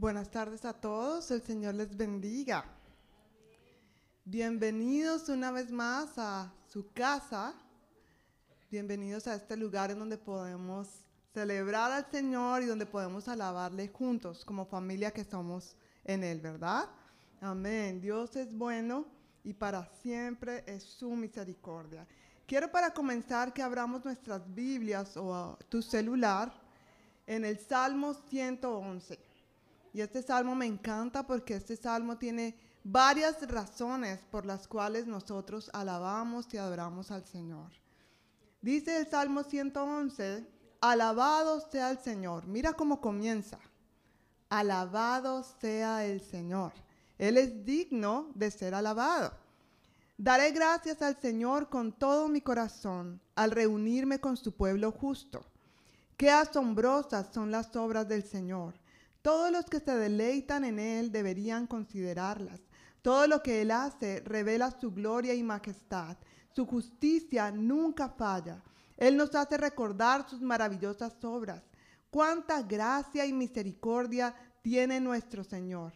Buenas tardes a todos, el Señor les bendiga. Bienvenidos una vez más a su casa. Bienvenidos a este lugar en donde podemos celebrar al Señor y donde podemos alabarle juntos como familia que somos en Él, ¿verdad? Amén. Dios es bueno y para siempre es su misericordia. Quiero para comenzar que abramos nuestras Biblias o tu celular en el Salmo 111. Y este salmo me encanta porque este salmo tiene varias razones por las cuales nosotros alabamos y adoramos al Señor. Dice el Salmo 111, alabado sea el Señor. Mira cómo comienza. Alabado sea el Señor. Él es digno de ser alabado. Daré gracias al Señor con todo mi corazón al reunirme con su pueblo justo. Qué asombrosas son las obras del Señor todos los que se deleitan en Él deberían considerarlas. Todo lo que Él hace revela su gloria y majestad. Su justicia nunca falla. Él nos hace recordar sus maravillosas obras. Cuánta gracia y misericordia tiene nuestro Señor.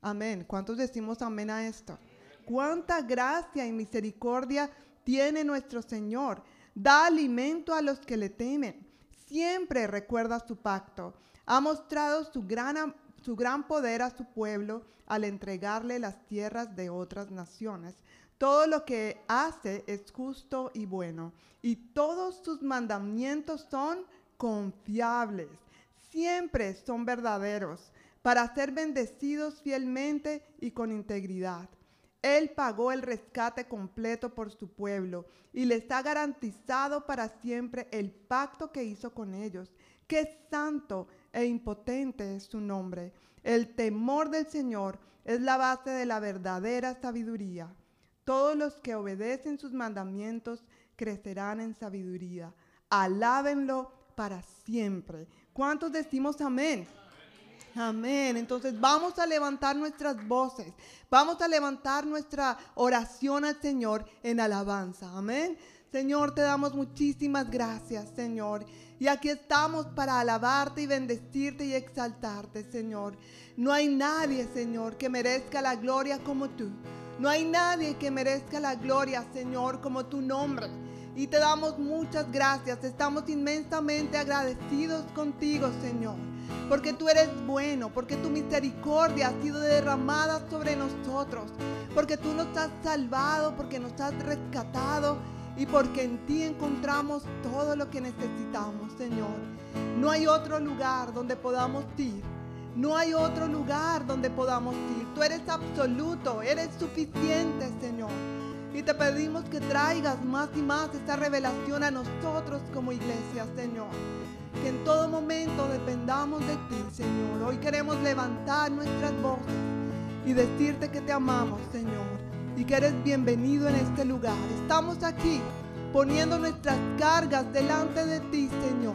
Amén. ¿Cuántos decimos amén a esto? Cuánta gracia y misericordia tiene nuestro Señor. Da alimento a los que le temen. Siempre recuerda su pacto ha mostrado su gran, su gran poder a su pueblo al entregarle las tierras de otras naciones. Todo lo que hace es justo y bueno, y todos sus mandamientos son confiables, siempre son verdaderos, para ser bendecidos fielmente y con integridad. Él pagó el rescate completo por su pueblo y les ha garantizado para siempre el pacto que hizo con ellos. Qué santo e impotente es su nombre. El temor del Señor es la base de la verdadera sabiduría. Todos los que obedecen sus mandamientos crecerán en sabiduría. Alábenlo para siempre. ¿Cuántos decimos amén? Amén. Entonces vamos a levantar nuestras voces. Vamos a levantar nuestra oración al Señor en alabanza. Amén. Señor, te damos muchísimas gracias, Señor. Y aquí estamos para alabarte y bendecirte y exaltarte, Señor. No hay nadie, Señor, que merezca la gloria como tú. No hay nadie que merezca la gloria, Señor, como tu nombre. Y te damos muchas gracias. Estamos inmensamente agradecidos contigo, Señor. Porque tú eres bueno, porque tu misericordia ha sido derramada sobre nosotros. Porque tú nos has salvado, porque nos has rescatado y porque en ti encontramos todo lo que necesitamos, Señor. No hay otro lugar donde podamos ir. No hay otro lugar donde podamos ir. Tú eres absoluto, eres suficiente, Señor. Y te pedimos que traigas más y más esta revelación a nosotros como iglesia, Señor. Que en todo momento dependamos de ti, Señor. Hoy queremos levantar nuestras voces y decirte que te amamos, Señor y que eres bienvenido en este lugar. Estamos aquí poniendo nuestras cargas delante de ti, Señor.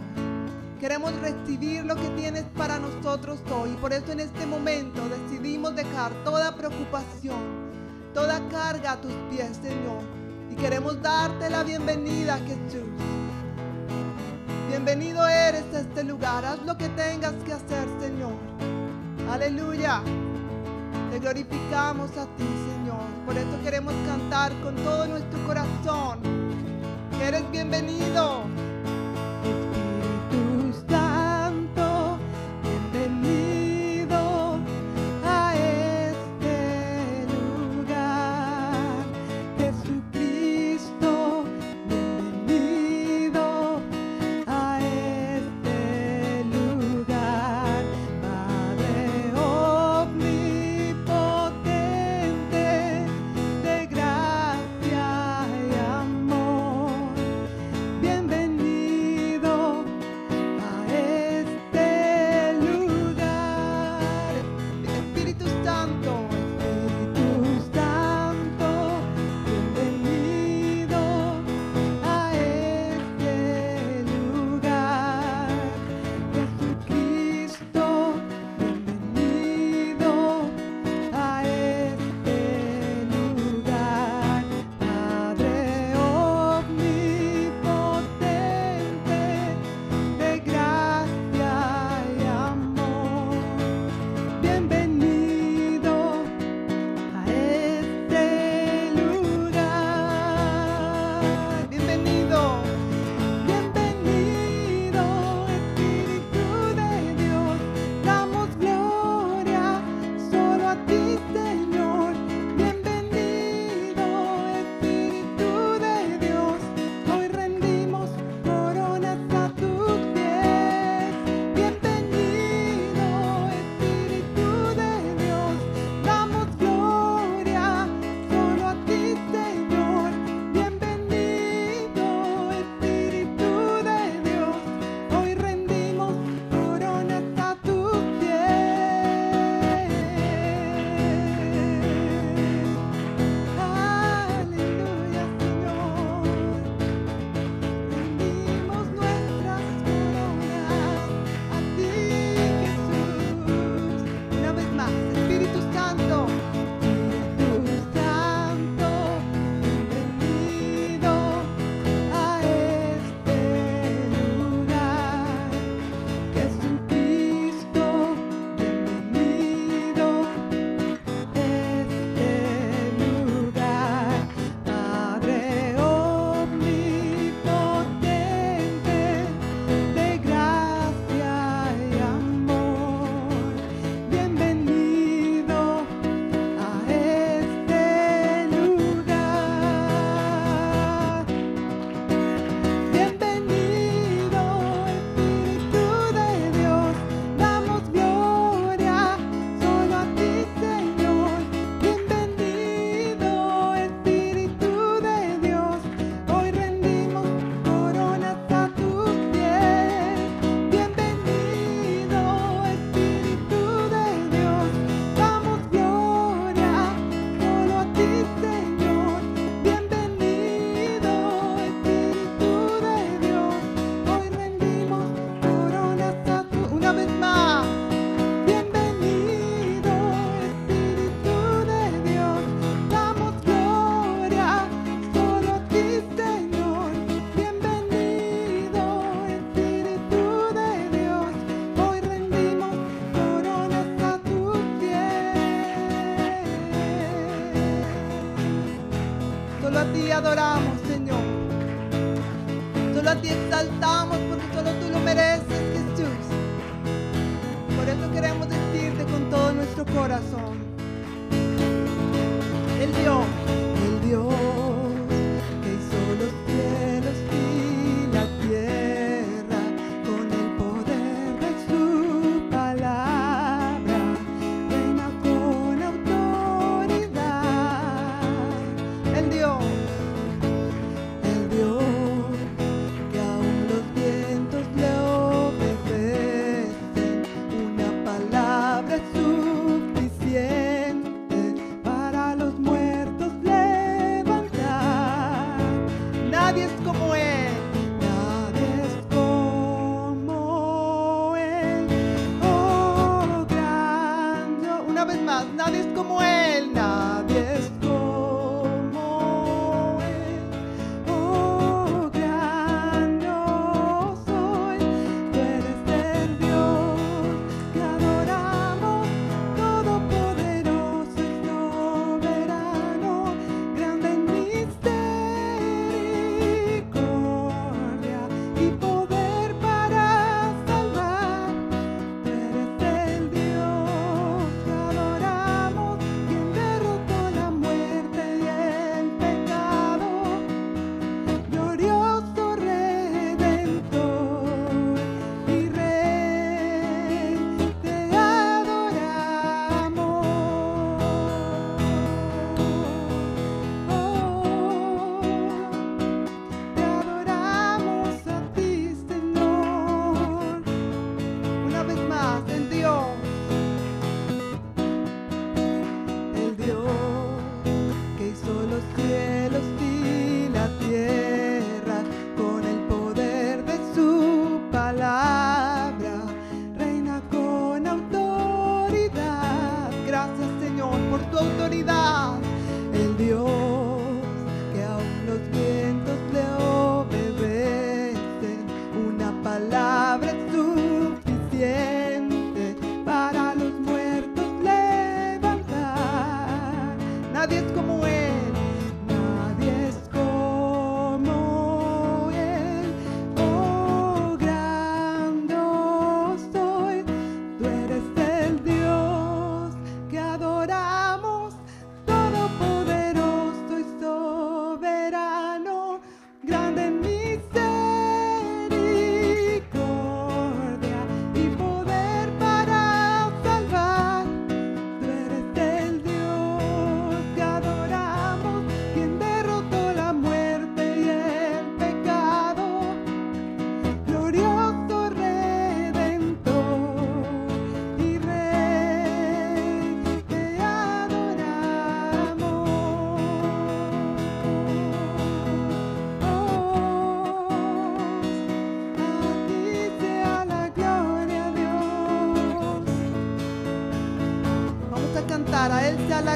Queremos recibir lo que tienes para nosotros hoy. Por eso en este momento decidimos dejar toda preocupación, toda carga a tus pies, Señor. Y queremos darte la bienvenida, Jesús. Bienvenido eres a este lugar. Haz lo que tengas que hacer, Señor. Aleluya. Te glorificamos a ti, Señor. Por eso queremos cantar con todo nuestro corazón. Que eres bienvenido.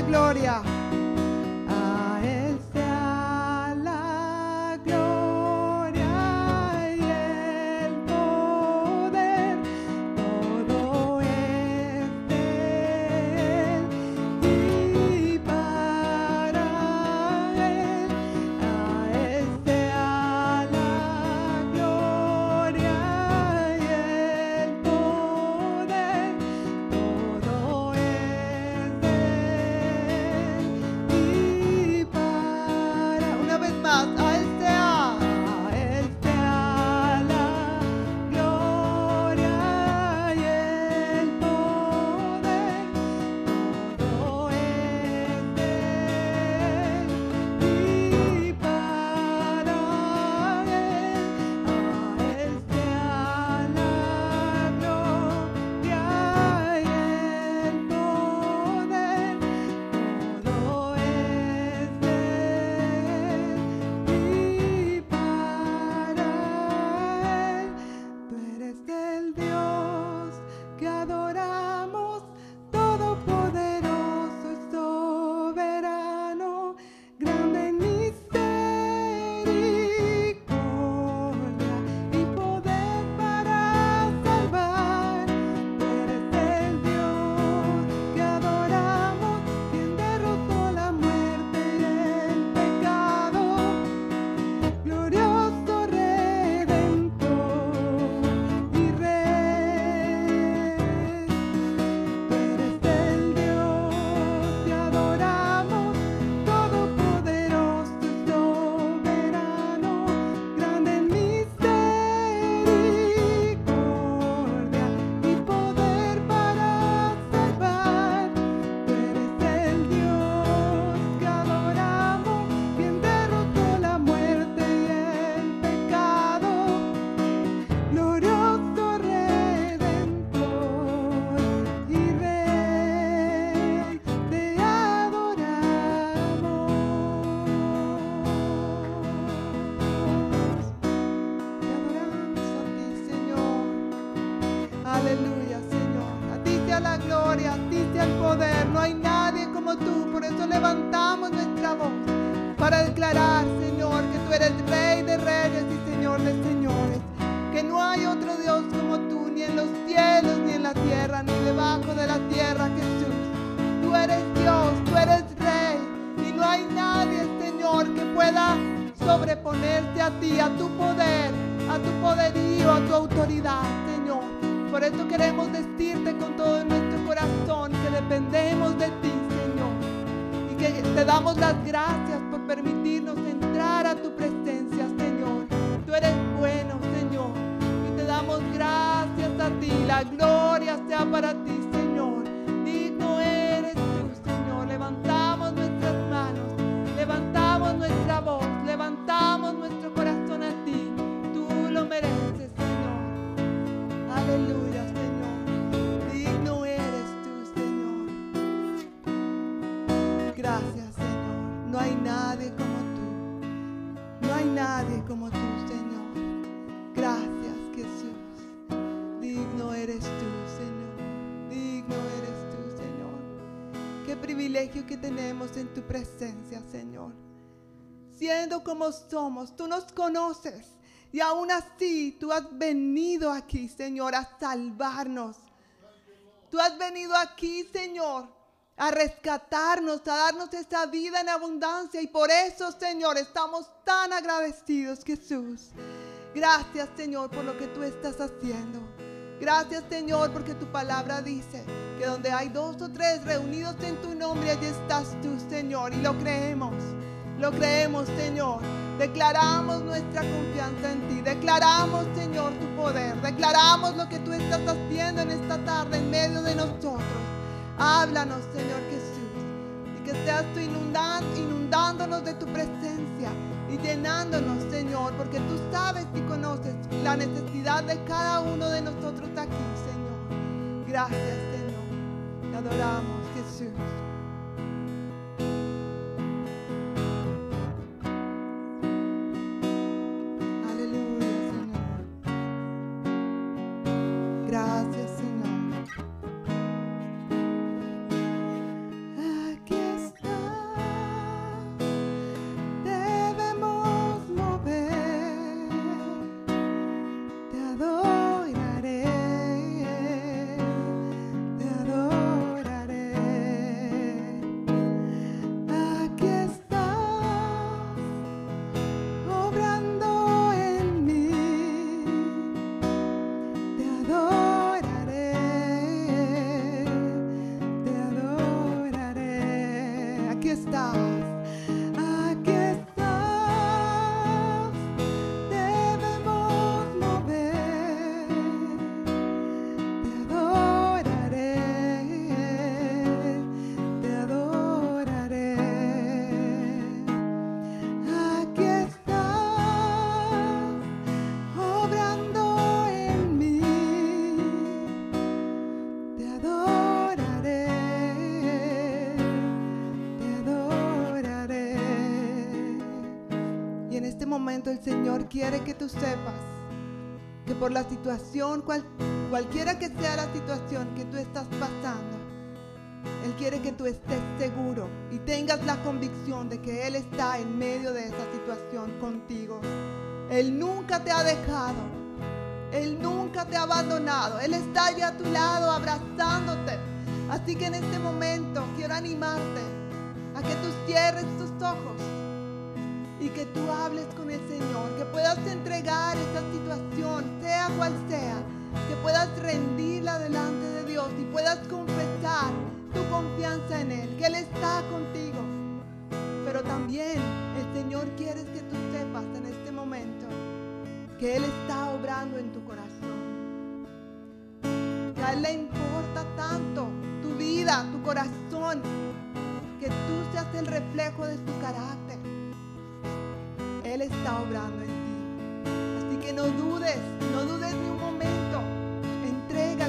Gloria. Te damos las gracias por permitirnos entrar a tu presencia, Señor. Tú eres bueno, Señor. Y te damos gracias a ti. La gloria sea para ti, como tú, Señor. Gracias, Jesús. Digno eres tú, Señor. Digno eres tú, Señor. Qué privilegio que tenemos en tu presencia, Señor. Siendo como somos, tú nos conoces. Y aún así, tú has venido aquí, Señor, a salvarnos. Tú has venido aquí, Señor, a rescatarnos, a darnos esta vida en abundancia. Y por eso, Señor, estamos tan agradecidos, Jesús. Gracias, Señor, por lo que tú estás haciendo. Gracias, Señor, porque tu palabra dice que donde hay dos o tres reunidos en tu nombre, allí estás tú, Señor. Y lo creemos. Lo creemos, Señor. Declaramos nuestra confianza en ti. Declaramos, Señor, tu poder. Declaramos lo que tú estás haciendo en esta tarde en medio de nosotros. Háblanos, Señor Jesús. Y que seas tú inundan- inundándonos de tu presencia y llenándonos, Señor, porque tú sabes y conoces la necesidad de cada uno de nosotros aquí, Señor. Gracias, Señor. Te adoramos, Jesús. El Señor quiere que tú sepas que por la situación, cual- cualquiera que sea la situación que tú estás pasando, Él quiere que tú estés seguro y tengas la convicción de que Él está en medio de esa situación contigo. Él nunca te ha dejado. Él nunca te ha abandonado. Él está allá a tu lado abrazándote. Así que en este momento quiero animarte a que tú cierres tus ojos y que tú hables con el Señor, que puedas entregar esta situación, sea cual sea, que puedas rendirla delante de Dios y puedas confesar tu confianza en Él, que Él está contigo. Pero también el Señor quiere que tú sepas en este momento que Él está obrando en tu corazón. Que a Él le importa tanto tu vida, tu corazón, que tú seas el reflejo de su carácter. Él está obrando en ti. Así que no dudes, no dudes ni un momento. Entrega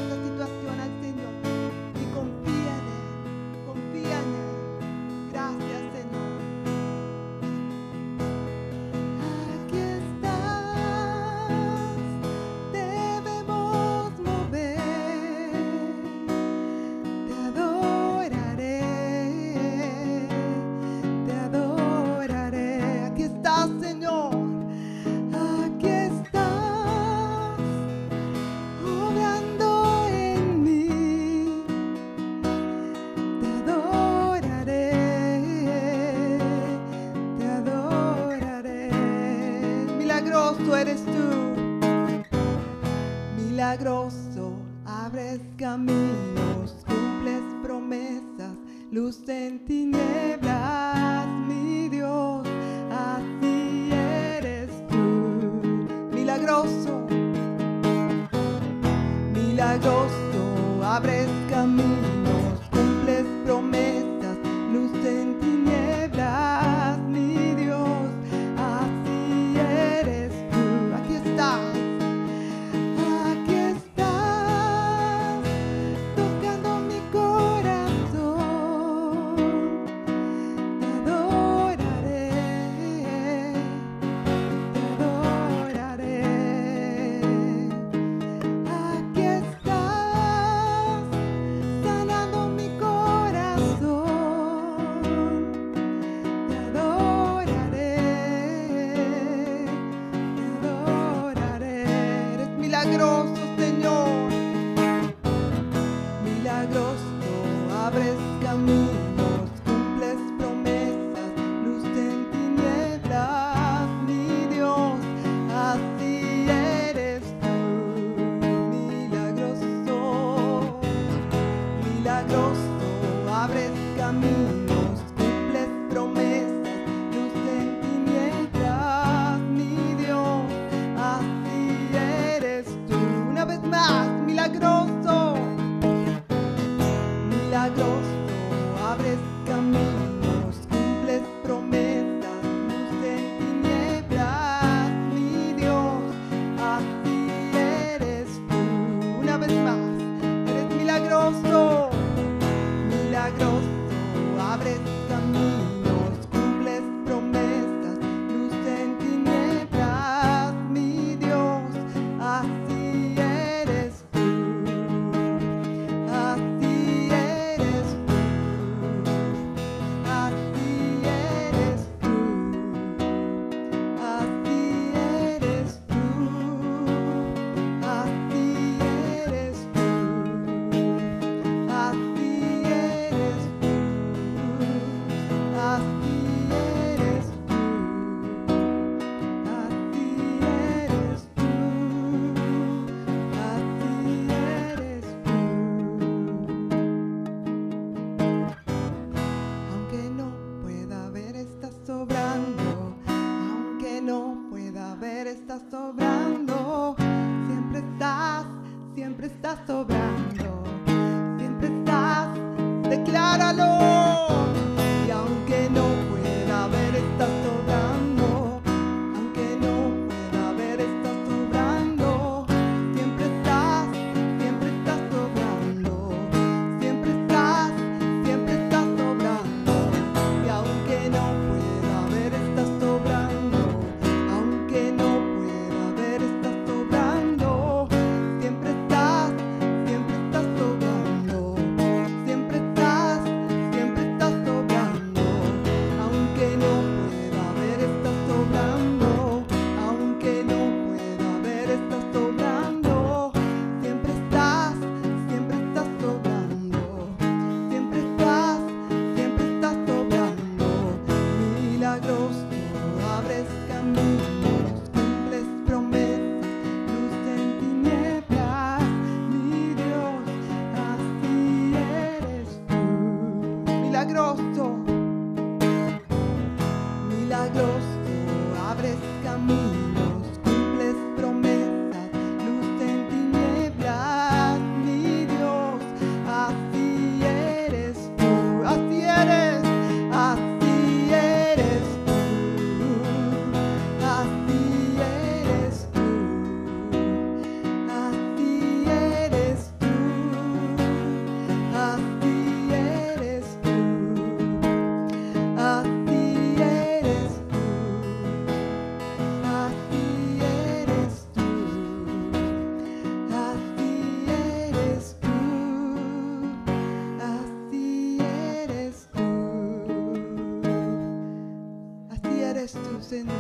Señor.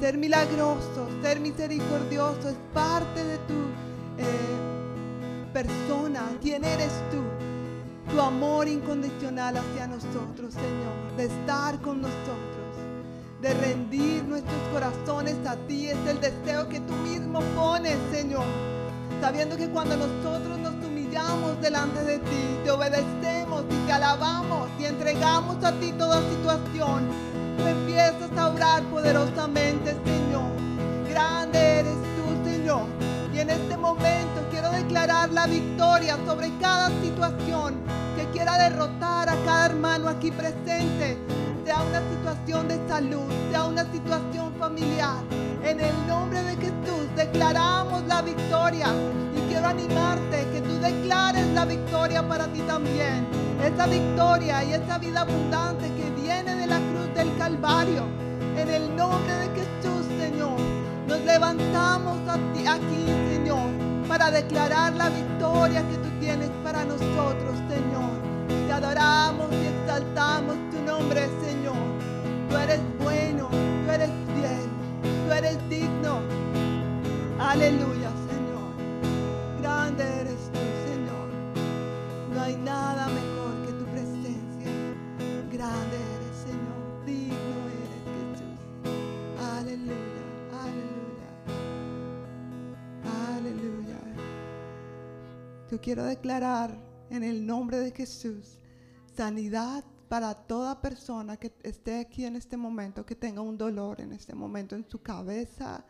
Ser milagroso, ser misericordioso es parte de tu eh, persona. ¿Quién eres tú? Tu amor incondicional hacia nosotros, Señor, de estar con nosotros, de rendir nuestros corazones a ti, es el deseo que tú mismo pones, Señor, sabiendo que cuando nosotros nos humillamos delante de ti, te obedecemos y te alabamos y entregamos a ti toda situación, sobre cada situación que quiera derrotar a cada hermano aquí presente, sea una situación de salud, sea una situación familiar. En el nombre de Jesús declaramos la victoria y quiero animarte que tú declares la victoria para ti también. Esa victoria y esa vida abundante que viene de la cruz del Calvario. En el nombre de Jesús, Señor, nos levantamos aquí, Señor, para declarar la victoria que tú tienes para nosotros, Señor. Te adoramos y exaltamos tu nombre, Señor. Tú eres bueno, tú eres fiel, tú eres digno. Aleluya, Señor. Grande eres tú, Señor. No hay nada mejor quiero declarar en el nombre de Jesús sanidad para toda persona que esté aquí en este momento, que tenga un dolor en este momento en su cabeza,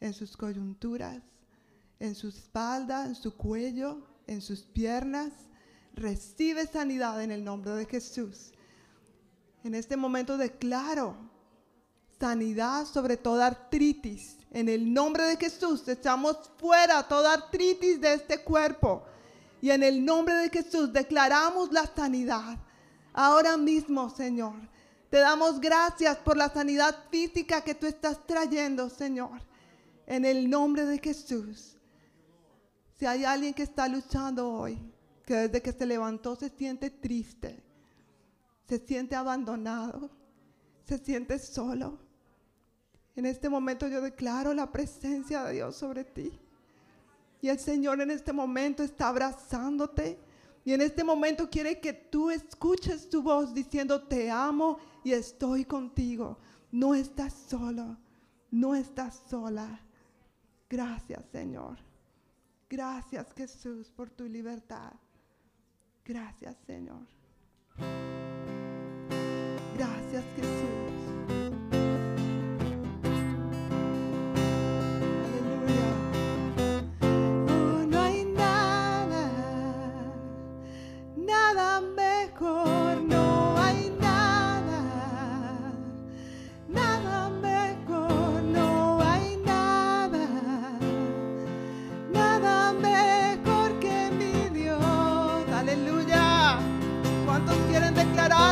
en sus coyunturas, en su espalda, en su cuello, en sus piernas. Recibe sanidad en el nombre de Jesús. En este momento declaro sanidad sobre toda artritis. En el nombre de Jesús echamos fuera toda artritis de este cuerpo. Y en el nombre de Jesús declaramos la sanidad. Ahora mismo, Señor, te damos gracias por la sanidad física que tú estás trayendo, Señor. En el nombre de Jesús. Si hay alguien que está luchando hoy, que desde que se levantó se siente triste, se siente abandonado, se siente solo. En este momento yo declaro la presencia de Dios sobre ti. Y el Señor en este momento está abrazándote. Y en este momento quiere que tú escuches tu voz diciendo, te amo y estoy contigo. No estás solo, no estás sola. Gracias Señor. Gracias Jesús por tu libertad. Gracias Señor. Gracias Jesús.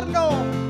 Quieren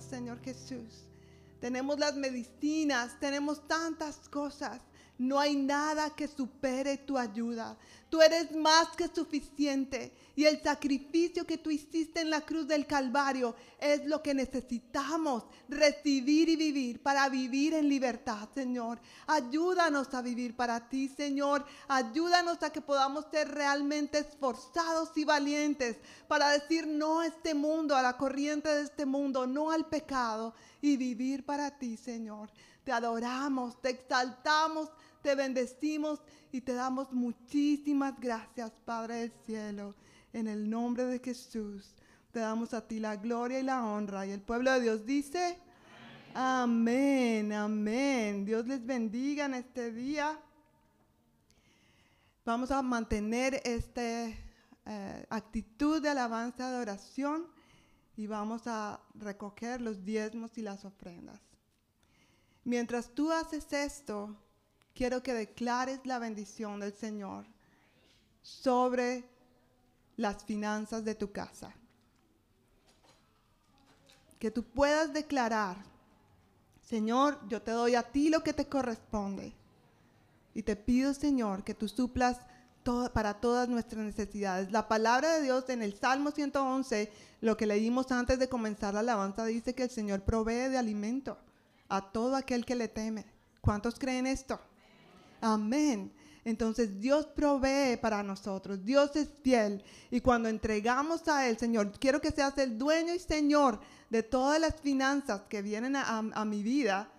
Señor Jesús, tenemos las medicinas, tenemos tantas cosas, no hay nada que supere tu ayuda. Tú eres más que suficiente. Y el sacrificio que tú hiciste en la cruz del Calvario es lo que necesitamos recibir y vivir para vivir en libertad, Señor. Ayúdanos a vivir para ti, Señor. Ayúdanos a que podamos ser realmente esforzados y valientes para decir no a este mundo, a la corriente de este mundo, no al pecado y vivir para ti, Señor. Te adoramos, te exaltamos, te bendecimos y te damos muchísimas gracias, Padre del cielo. En el nombre de Jesús, te damos a ti la gloria y la honra. Y el pueblo de Dios dice, amén, amén. Dios les bendiga en este día. Vamos a mantener esta eh, actitud de alabanza, de oración y vamos a recoger los diezmos y las ofrendas. Mientras tú haces esto, quiero que declares la bendición del Señor sobre las finanzas de tu casa. Que tú puedas declarar, Señor, yo te doy a ti lo que te corresponde. Y te pido, Señor, que tú suplas para todas nuestras necesidades. La palabra de Dios en el Salmo 111, lo que leímos antes de comenzar la alabanza, dice que el Señor provee de alimento a todo aquel que le teme. ¿Cuántos creen esto? Amén. Entonces Dios provee para nosotros, Dios es fiel. Y cuando entregamos a Él, Señor, quiero que seas el dueño y Señor de todas las finanzas que vienen a, mi vida,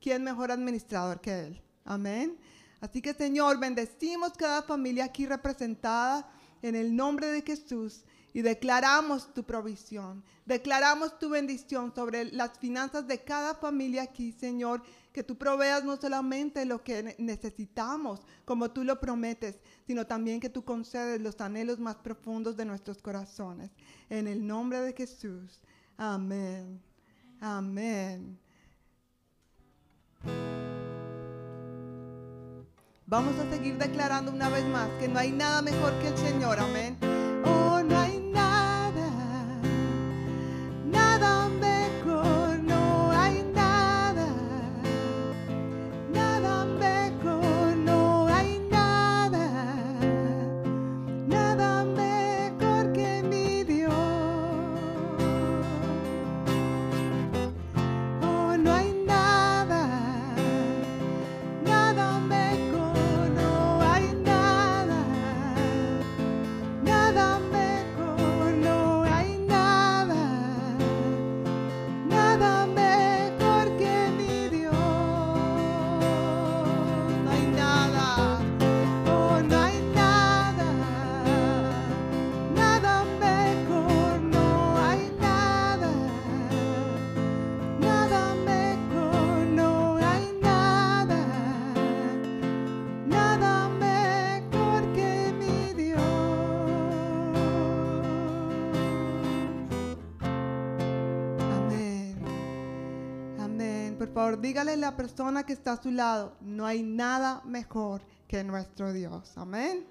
¿quién mejor administrador que Él? Amén. Así que Señor, bendecimos cada familia aquí representada en el nombre de Jesús y declaramos tu provisión, declaramos tu bendición sobre las finanzas de cada familia aquí, Señor, que tú proveas no solamente lo que necesitamos, como tú lo prometes, sino también que tú concedes los anhelos más profundos de nuestros corazones. En el nombre de Jesús. Amén. Amén. Vamos a seguir declarando una vez más que no hay nada mejor que el Señor. Amén. Dígale a la persona que está a su lado, no hay nada mejor que nuestro Dios. Amén.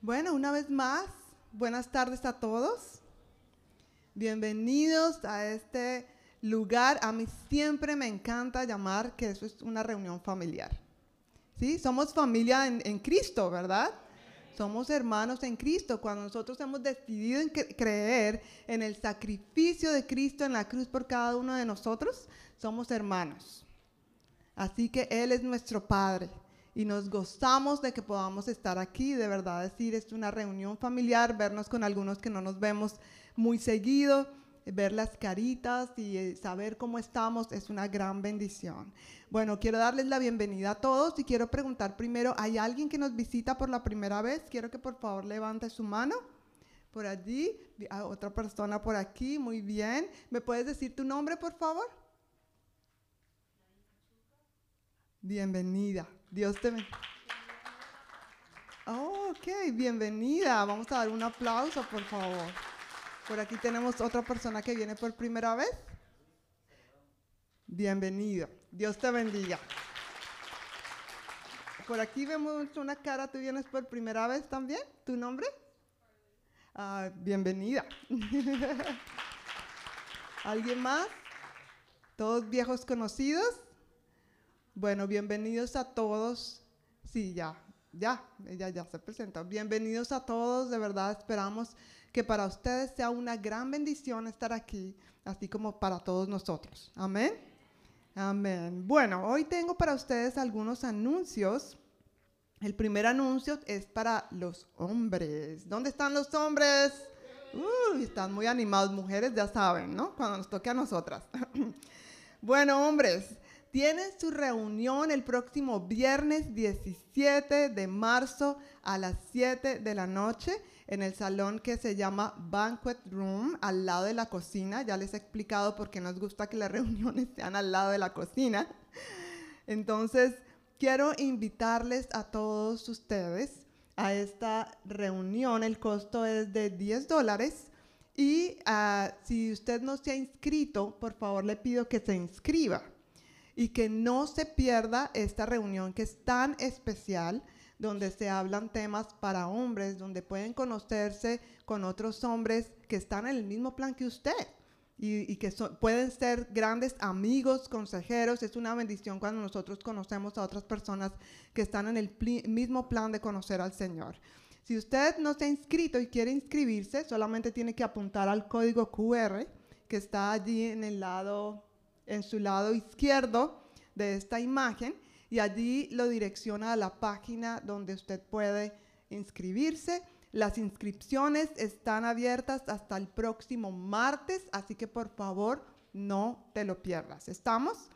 Bueno, una vez más, buenas tardes a todos. Bienvenidos a este lugar, a mí siempre me encanta llamar que eso es una reunión familiar. ¿Sí? Somos familia en, Cristo, ¿verdad? Somos hermanos en Cristo. Cuando nosotros hemos decidido creer en el sacrificio de Cristo en la cruz por cada uno de nosotros, somos hermanos. Así que Él es nuestro Padre y nos gozamos de que podamos estar aquí, de verdad decir, es una reunión familiar, vernos con algunos que no nos vemos muy seguido ver las caritas y eh, saber cómo estamos es una gran bendición. Bueno, quiero darles la bienvenida a todos y quiero preguntar primero, ¿hay alguien que nos visita por la primera vez? Quiero que por favor levante su mano. Por allí, otra persona por aquí, muy bien. ¿Me puedes decir tu nombre, por favor? Bienvenida. Dios te bendiga. Oh, ok, bienvenida. Vamos a dar un aplauso, por favor. Por aquí tenemos otra persona que viene por primera vez. Bienvenido. Dios te bendiga. Por aquí vemos una cara, ¿tú vienes por primera vez también? ¿Tu nombre? Ah, bienvenida. ¿Alguien más? ¿Todos viejos conocidos? Bueno, bienvenidos a todos. Sí, ya, ya, ella ya se presenta. Bienvenidos a todos, de verdad esperamos que para ustedes sea una gran bendición estar aquí, así como para todos nosotros. Amén. Amén. Bueno, hoy tengo para ustedes algunos anuncios. El primer anuncio es para los hombres. ¿Dónde están los hombres? Uy, están muy animados, mujeres ya saben, ¿no? Cuando nos toque a nosotras. bueno, hombres, tienen su reunión el próximo viernes 17 de marzo a las 7 de la noche en el salón que se llama Banquet Room, al lado de la cocina. Ya les he explicado por qué nos gusta que las reuniones sean al lado de la cocina. Entonces, quiero invitarles a todos ustedes a esta reunión. El costo es de 10 dólares. Y uh, si usted no se ha inscrito, por favor le pido que se inscriba y que no se pierda esta reunión que es tan especial donde se hablan temas para hombres, donde pueden conocerse con otros hombres que están en el mismo plan que usted y, y que so, pueden ser grandes amigos, consejeros. Es una bendición cuando nosotros conocemos a otras personas que están en el mismo plan de conocer al Señor. Si usted no se ha inscrito y quiere inscribirse, solamente tiene que apuntar al código QR que está allí en el lado, en su lado izquierdo de esta imagen y allí lo direcciona a la página donde usted puede inscribirse. Las inscripciones están abiertas hasta el próximo martes, así que por favor no te lo pierdas. ¿Estamos?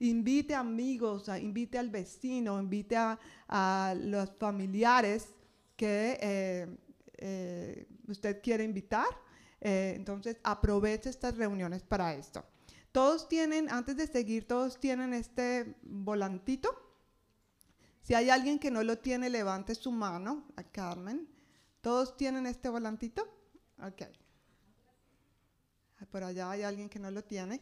Invite amigos, invite al vecino, invite a, los familiares que eh, eh, usted quiere invitar. Eh, entonces aproveche estas reuniones para esto. Todos tienen, antes de seguir, todos tienen este volantito si hay alguien que no lo tiene, levante su mano a Carmen. ¿Todos tienen este volantito? Ok. Por allá hay alguien que no lo tiene.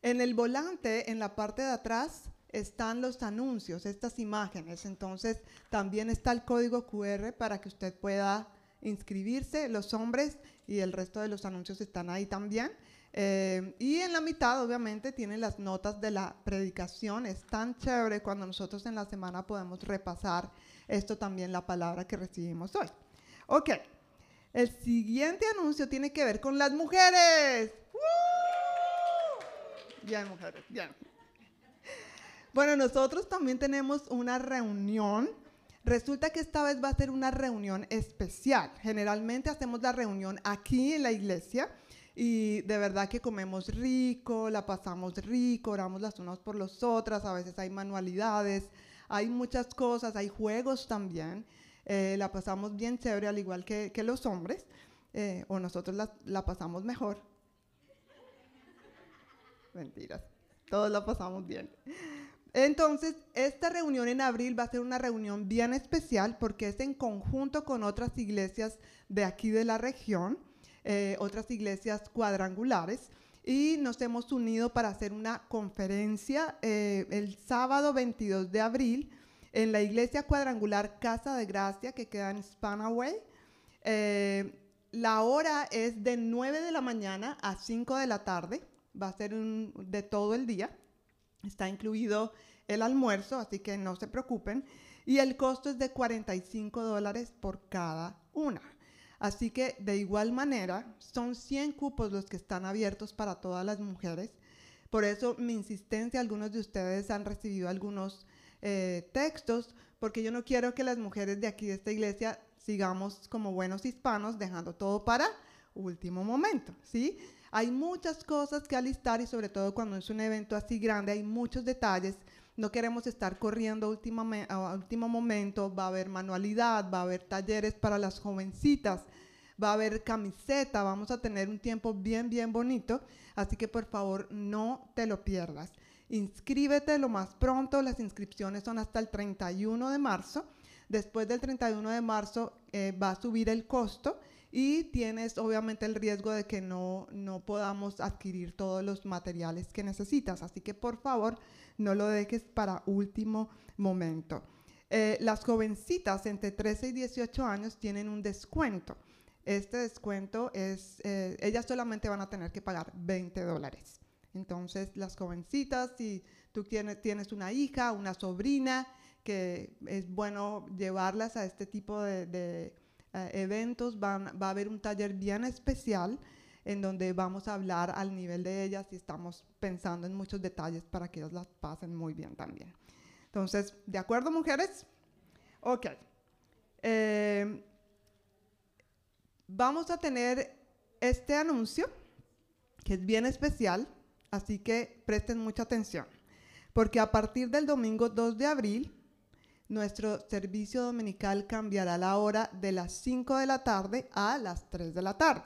En el volante, en la parte de atrás, están los anuncios, estas imágenes. Entonces, también está el código QR para que usted pueda inscribirse. Los hombres y el resto de los anuncios están ahí también. Eh, y en la mitad, obviamente, tienen las notas de la predicación. Es tan chévere cuando nosotros en la semana podemos repasar esto también, la palabra que recibimos hoy. Ok, el siguiente anuncio tiene que ver con las mujeres. Bien, mujeres, bien. Bueno, nosotros también tenemos una reunión. Resulta que esta vez va a ser una reunión especial. Generalmente hacemos la reunión aquí en la iglesia y de verdad que comemos rico, la pasamos rico, oramos las unas por las otras, a veces hay manualidades, hay muchas cosas, hay juegos también, eh, la pasamos bien chévere al igual que, que los hombres, eh, o nosotros la, la pasamos mejor. Mentiras, todos la pasamos bien. Entonces, esta reunión en abril va a ser una reunión bien especial porque es en conjunto con otras iglesias de aquí de la región. Eh, otras iglesias cuadrangulares y nos hemos unido para hacer una conferencia eh, el sábado 22 de abril en la iglesia cuadrangular Casa de Gracia que queda en Spanaway. Eh, la hora es de 9 de la mañana a 5 de la tarde, va a ser un, de todo el día, está incluido el almuerzo, así que no se preocupen, y el costo es de 45 dólares por cada una. Así que de igual manera, son 100 cupos los que están abiertos para todas las mujeres. Por eso mi insistencia, algunos de ustedes han recibido algunos eh, textos, porque yo no quiero que las mujeres de aquí de esta iglesia sigamos como buenos hispanos dejando todo para último momento, ¿sí? Hay muchas cosas que alistar y sobre todo cuando es un evento así grande hay muchos detalles no queremos estar corriendo a último momento, va a haber manualidad, va a haber talleres para las jovencitas, va a haber camiseta, vamos a tener un tiempo bien, bien bonito, así que por favor no te lo pierdas. Inscríbete lo más pronto, las inscripciones son hasta el 31 de marzo. Después del 31 de marzo eh, va a subir el costo y tienes obviamente el riesgo de que no, no podamos adquirir todos los materiales que necesitas. Así que por favor no lo dejes para último momento. Eh, las jovencitas entre 13 y 18 años tienen un descuento. Este descuento es, eh, ellas solamente van a tener que pagar 20 dólares. Entonces, las jovencitas, si tú tienes, tienes una hija, una sobrina, que es bueno llevarlas a este tipo de, eh, eventos, van, va a haber un taller bien especial en donde vamos a hablar al nivel de ellas y estamos pensando en muchos detalles para que ellas las pasen muy bien también. Entonces, ¿de acuerdo, mujeres? Ok. Eh, vamos a tener este anuncio, que es bien especial, así que presten mucha atención, porque a partir del domingo 2 de abril, nuestro servicio dominical cambiará la hora de las 5 de la tarde a las 3 de la tarde.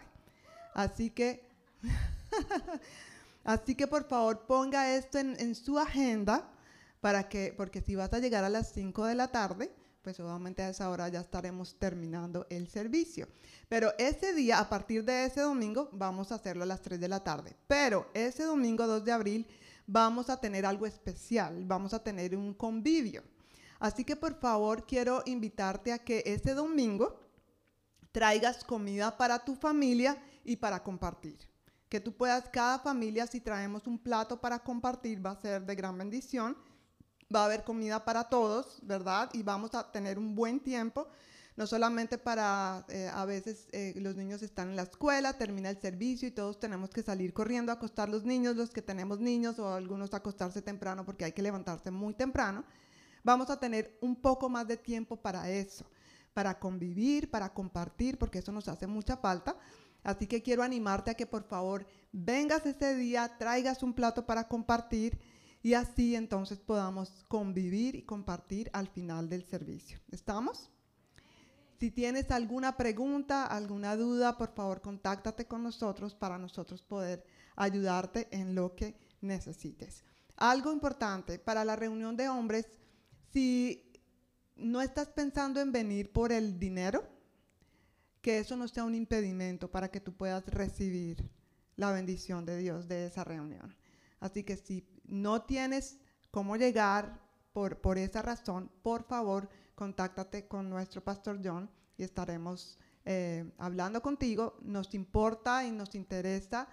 Así que, así que por favor ponga esto en, su agenda para que, porque si vas a llegar a las 5 de la tarde, pues obviamente a esa hora ya estaremos terminando el servicio. Pero ese día, a partir de ese domingo, vamos a hacerlo a las 3 de la tarde. Pero ese domingo 2 de abril vamos a tener algo especial, vamos a tener un convivio. Así que por favor quiero invitarte a que ese domingo traigas comida para tu familia y para compartir. Que tú puedas, cada familia, si traemos un plato para compartir, va a ser de gran bendición va a haber comida para todos, ¿verdad? Y vamos a tener un buen tiempo, no solamente para, eh, a veces eh, los niños están en la escuela, termina el servicio y todos tenemos que salir corriendo a acostar los niños, los que tenemos niños o algunos acostarse temprano porque hay que levantarse muy temprano. Vamos a tener un poco más de tiempo para eso, para convivir, para compartir, porque eso nos hace mucha falta. Así que quiero animarte a que por favor vengas ese día, traigas un plato para compartir y así entonces podamos convivir y compartir al final del servicio. ¿Estamos? Si tienes alguna pregunta, alguna duda, por favor, contáctate con nosotros para nosotros poder ayudarte en lo que necesites. Algo importante para la reunión de hombres, si no estás pensando en venir por el dinero, que eso no sea un impedimento para que tú puedas recibir la bendición de Dios de esa reunión. Así que si no tienes cómo llegar por, por esa razón, por favor, contáctate con nuestro pastor John y estaremos eh, hablando contigo. Nos importa y nos interesa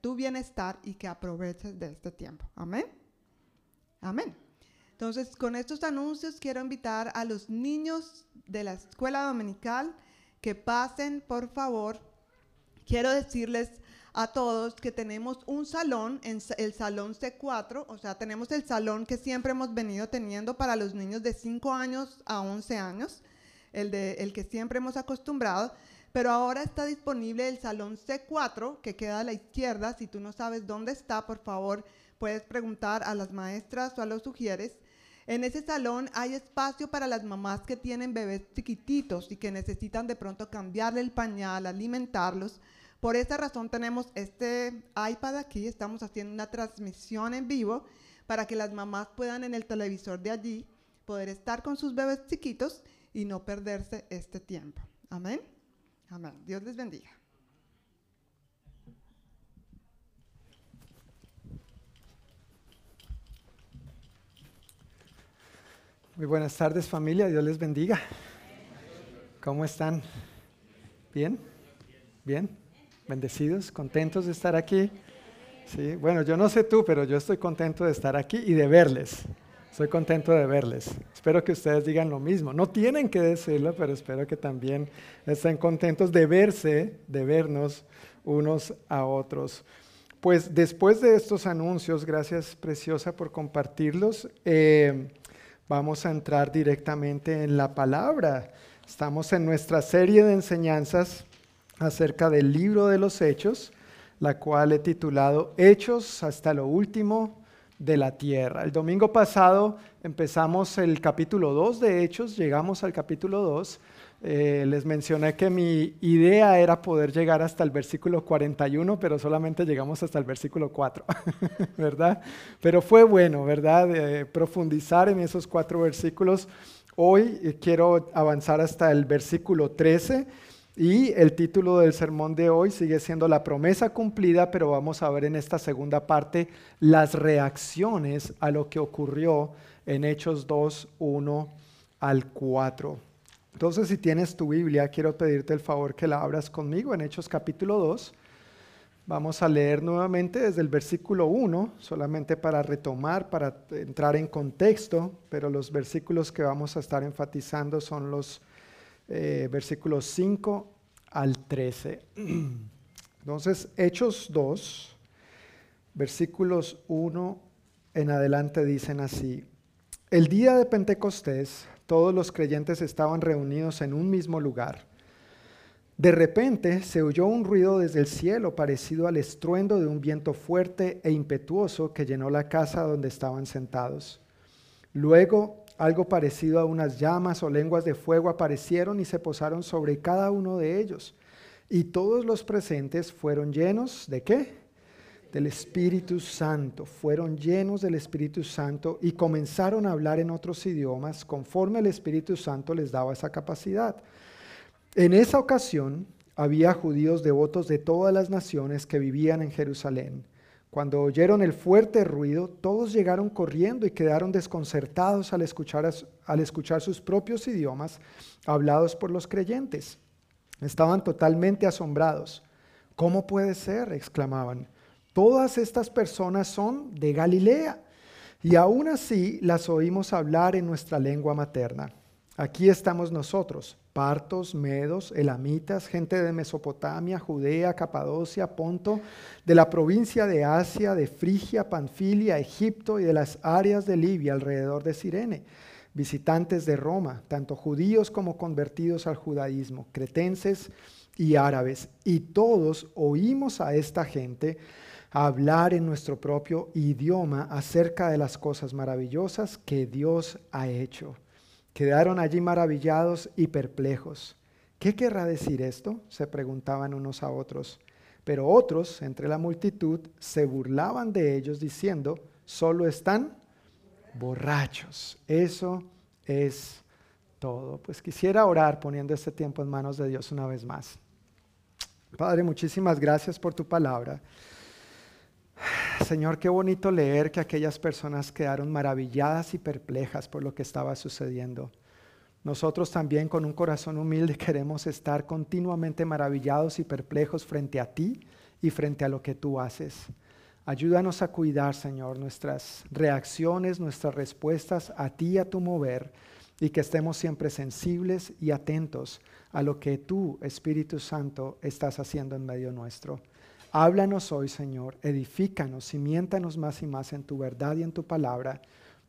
tu bienestar y que aproveches de este tiempo. Amén. Amén. Entonces, con estos anuncios quiero invitar a los niños de la escuela dominical que pasen, por favor. Quiero decirles a todos que tenemos un salón, en el salón C4, o sea, tenemos el salón que siempre hemos venido teniendo para los niños de 5 años a 11 años, el, de, el que siempre hemos acostumbrado, pero ahora está disponible el salón C4, que queda a la izquierda. Si tú no sabes dónde está, por favor, puedes preguntar a las maestras o a los sugieres. En ese salón hay espacio para las mamás que tienen bebés chiquititos y que necesitan de pronto cambiarle el pañal, alimentarlos. Por esa razón tenemos este iPad aquí, estamos haciendo una transmisión en vivo para que las mamás puedan en el televisor de allí poder estar con sus bebés chiquitos y no perderse este tiempo. Amén. Amén. Dios les bendiga. Muy buenas tardes familia, Dios les bendiga. ¿Cómo están? ¿Bien? ¿Bien? bendecidos, contentos de estar aquí. Sí, bueno, yo no sé tú, pero yo estoy contento de estar aquí y de verles. Estoy contento de verles. Espero que ustedes digan lo mismo. No tienen que decirlo, pero espero que también estén contentos de verse, de vernos unos a otros. Pues después de estos anuncios, gracias Preciosa por compartirlos, eh, vamos a entrar directamente en la palabra. Estamos en nuestra serie de enseñanzas acerca del libro de los Hechos, la cual he titulado Hechos hasta lo último de la tierra. El domingo pasado empezamos el capítulo 2 de Hechos, llegamos al capítulo 2. Eh, les mencioné que mi idea era poder llegar hasta el versículo 41, pero solamente llegamos hasta el versículo 4, ¿verdad? Pero fue bueno, ¿verdad? profundizar en esos cuatro versículos hoy eh, quiero avanzar hasta el versículo 13 y el título del sermón de hoy sigue siendo la promesa cumplida, pero vamos a ver en esta segunda parte las reacciones a lo que ocurrió en Hechos 2, 1 al 4. Entonces, si tienes tu Biblia, quiero pedirte el favor que la abras conmigo en Hechos capítulo 2. Vamos a leer nuevamente desde el versículo 1, solamente para retomar, para entrar en contexto, pero los versículos que vamos a estar enfatizando son los eh, versículos 5 al 13. Entonces, Hechos 2, versículos 1 en adelante dicen así, el día de Pentecostés, todos los creyentes estaban reunidos en un mismo lugar. De repente se oyó un ruido desde el cielo parecido al estruendo de un viento fuerte e impetuoso que llenó la casa donde estaban sentados. Luego algo parecido a unas llamas o lenguas de fuego aparecieron y se posaron sobre cada uno de ellos. Y todos los presentes fueron llenos de qué? Del Espíritu Santo. Fueron llenos del Espíritu Santo y comenzaron a hablar en otros idiomas conforme el Espíritu Santo les daba esa capacidad. En esa ocasión había judíos devotos de todas las naciones que vivían en Jerusalén. Cuando oyeron el fuerte ruido, todos llegaron corriendo y quedaron desconcertados al escuchar, al escuchar sus propios idiomas hablados por los creyentes. Estaban totalmente asombrados. ¿Cómo puede ser? exclamaban. Todas estas personas son de Galilea y aún así las oímos hablar en nuestra lengua materna. Aquí estamos nosotros partos, medos, elamitas, gente de Mesopotamia, Judea, Capadocia, Ponto, de la provincia de Asia, de Frigia, Panfilia, Egipto y de las áreas de Libia alrededor de Sirene, visitantes de Roma, tanto judíos como convertidos al judaísmo, cretenses y árabes, y todos oímos a esta gente hablar en nuestro propio idioma acerca de las cosas maravillosas que Dios ha hecho. Quedaron allí maravillados y perplejos. ¿Qué querrá decir esto? se preguntaban unos a otros. Pero otros, entre la multitud, se burlaban de ellos diciendo, solo están borrachos. Eso es todo. Pues quisiera orar poniendo este tiempo en manos de Dios una vez más. Padre, muchísimas gracias por tu palabra. Señor, qué bonito leer que aquellas personas quedaron maravilladas y perplejas por lo que estaba sucediendo. Nosotros también con un corazón humilde queremos estar continuamente maravillados y perplejos frente a ti y frente a lo que tú haces. Ayúdanos a cuidar, Señor, nuestras reacciones, nuestras respuestas a ti y a tu mover, y que estemos siempre sensibles y atentos a lo que tú, Espíritu Santo, estás haciendo en medio nuestro. Háblanos hoy, Señor, edifícanos, cimiéntanos más y más en tu verdad y en tu palabra,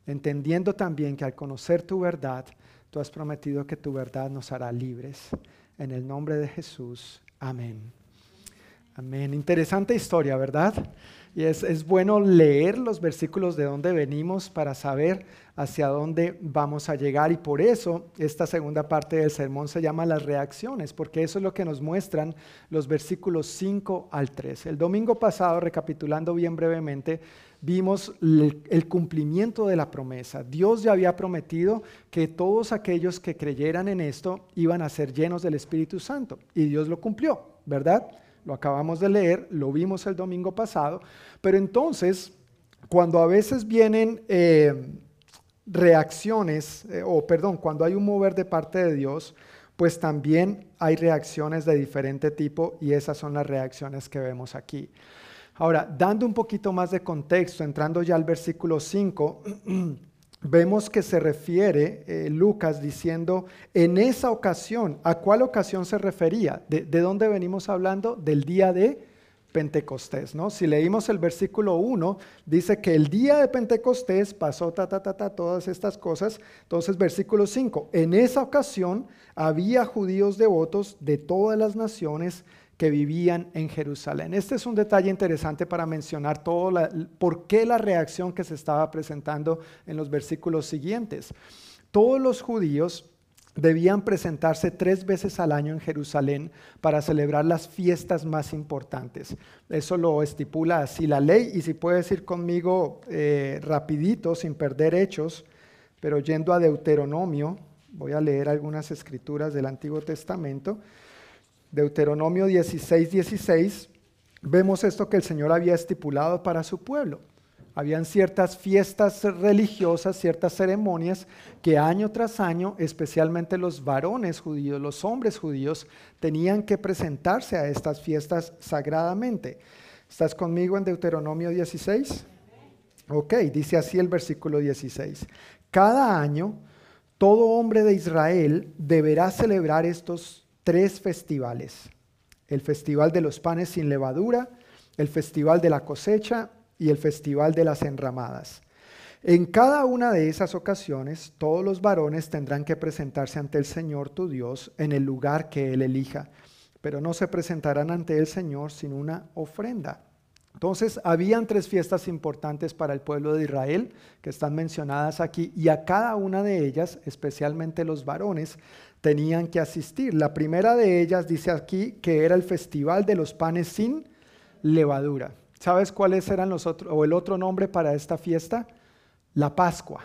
entendiendo también que al conocer tu verdad, tú has prometido que tu verdad nos hará libres. En el nombre de Jesús, amén. Amén. Interesante historia, ¿verdad? Y es, es, bueno leer los versículos de dónde venimos para saber hacia dónde vamos a llegar. Y por eso esta segunda parte del sermón se llama las reacciones, porque eso es lo que nos muestran los versículos 5 al 3. El domingo pasado, recapitulando bien brevemente, vimos el, cumplimiento de la promesa. Dios ya había prometido que todos aquellos que creyeran en esto iban a ser llenos del Espíritu Santo. Y Dios lo cumplió, ¿verdad? Lo acabamos de leer, lo vimos el domingo pasado, pero entonces, cuando a veces vienen eh, reacciones, eh, o perdón, cuando hay un mover de parte de Dios, pues también hay reacciones de diferente tipo y esas son las reacciones que vemos aquí. Ahora, dando un poquito más de contexto, entrando ya al versículo 5, vemos que se refiere eh, Lucas diciendo, en esa ocasión, ¿a cuál ocasión se refería? ¿De, dónde venimos hablando? Del día de Pentecostés, ¿no? Si leímos el versículo 1, dice que el día de Pentecostés pasó ta, ta, ta, ta, todas estas cosas. Entonces, versículo 5, en esa ocasión había judíos devotos de todas las naciones que vivían en Jerusalén. Este es un detalle interesante para mencionar todo por qué la reacción que se estaba presentando en los versículos siguientes. Todos los judíos debían presentarse tres veces al año en Jerusalén para celebrar las fiestas más importantes. Eso lo estipula así la ley y si puedes ir conmigo eh, rapidito, sin perder hechos, pero yendo a Deuteronomio, Voy a leer algunas escrituras del Antiguo Testamento. Deuteronomio 16, 16, vemos esto que el Señor había estipulado para su pueblo. Habían ciertas fiestas religiosas, ciertas ceremonias que año tras año, especialmente los varones judíos, los hombres judíos, tenían que presentarse a estas fiestas sagradamente. ¿Estás conmigo en Deuteronomio 16? Ok, dice así el versículo 16. Cada año, todo hombre de Israel deberá celebrar estos tres festivales. El festival de los panes sin levadura, el festival de la cosecha y el festival de las enramadas. En cada una de esas ocasiones, todos los varones tendrán que presentarse ante el Señor tu Dios en el lugar que Él elija, pero no se presentarán ante el Señor sin una ofrenda. Entonces, habían tres fiestas importantes para el pueblo de Israel que están mencionadas aquí y a cada una de ellas, especialmente los varones, tenían que asistir. La primera de ellas dice aquí que era el festival de los panes sin levadura. ¿Sabes cuáles eran los otros, o el otro nombre para esta fiesta? La Pascua.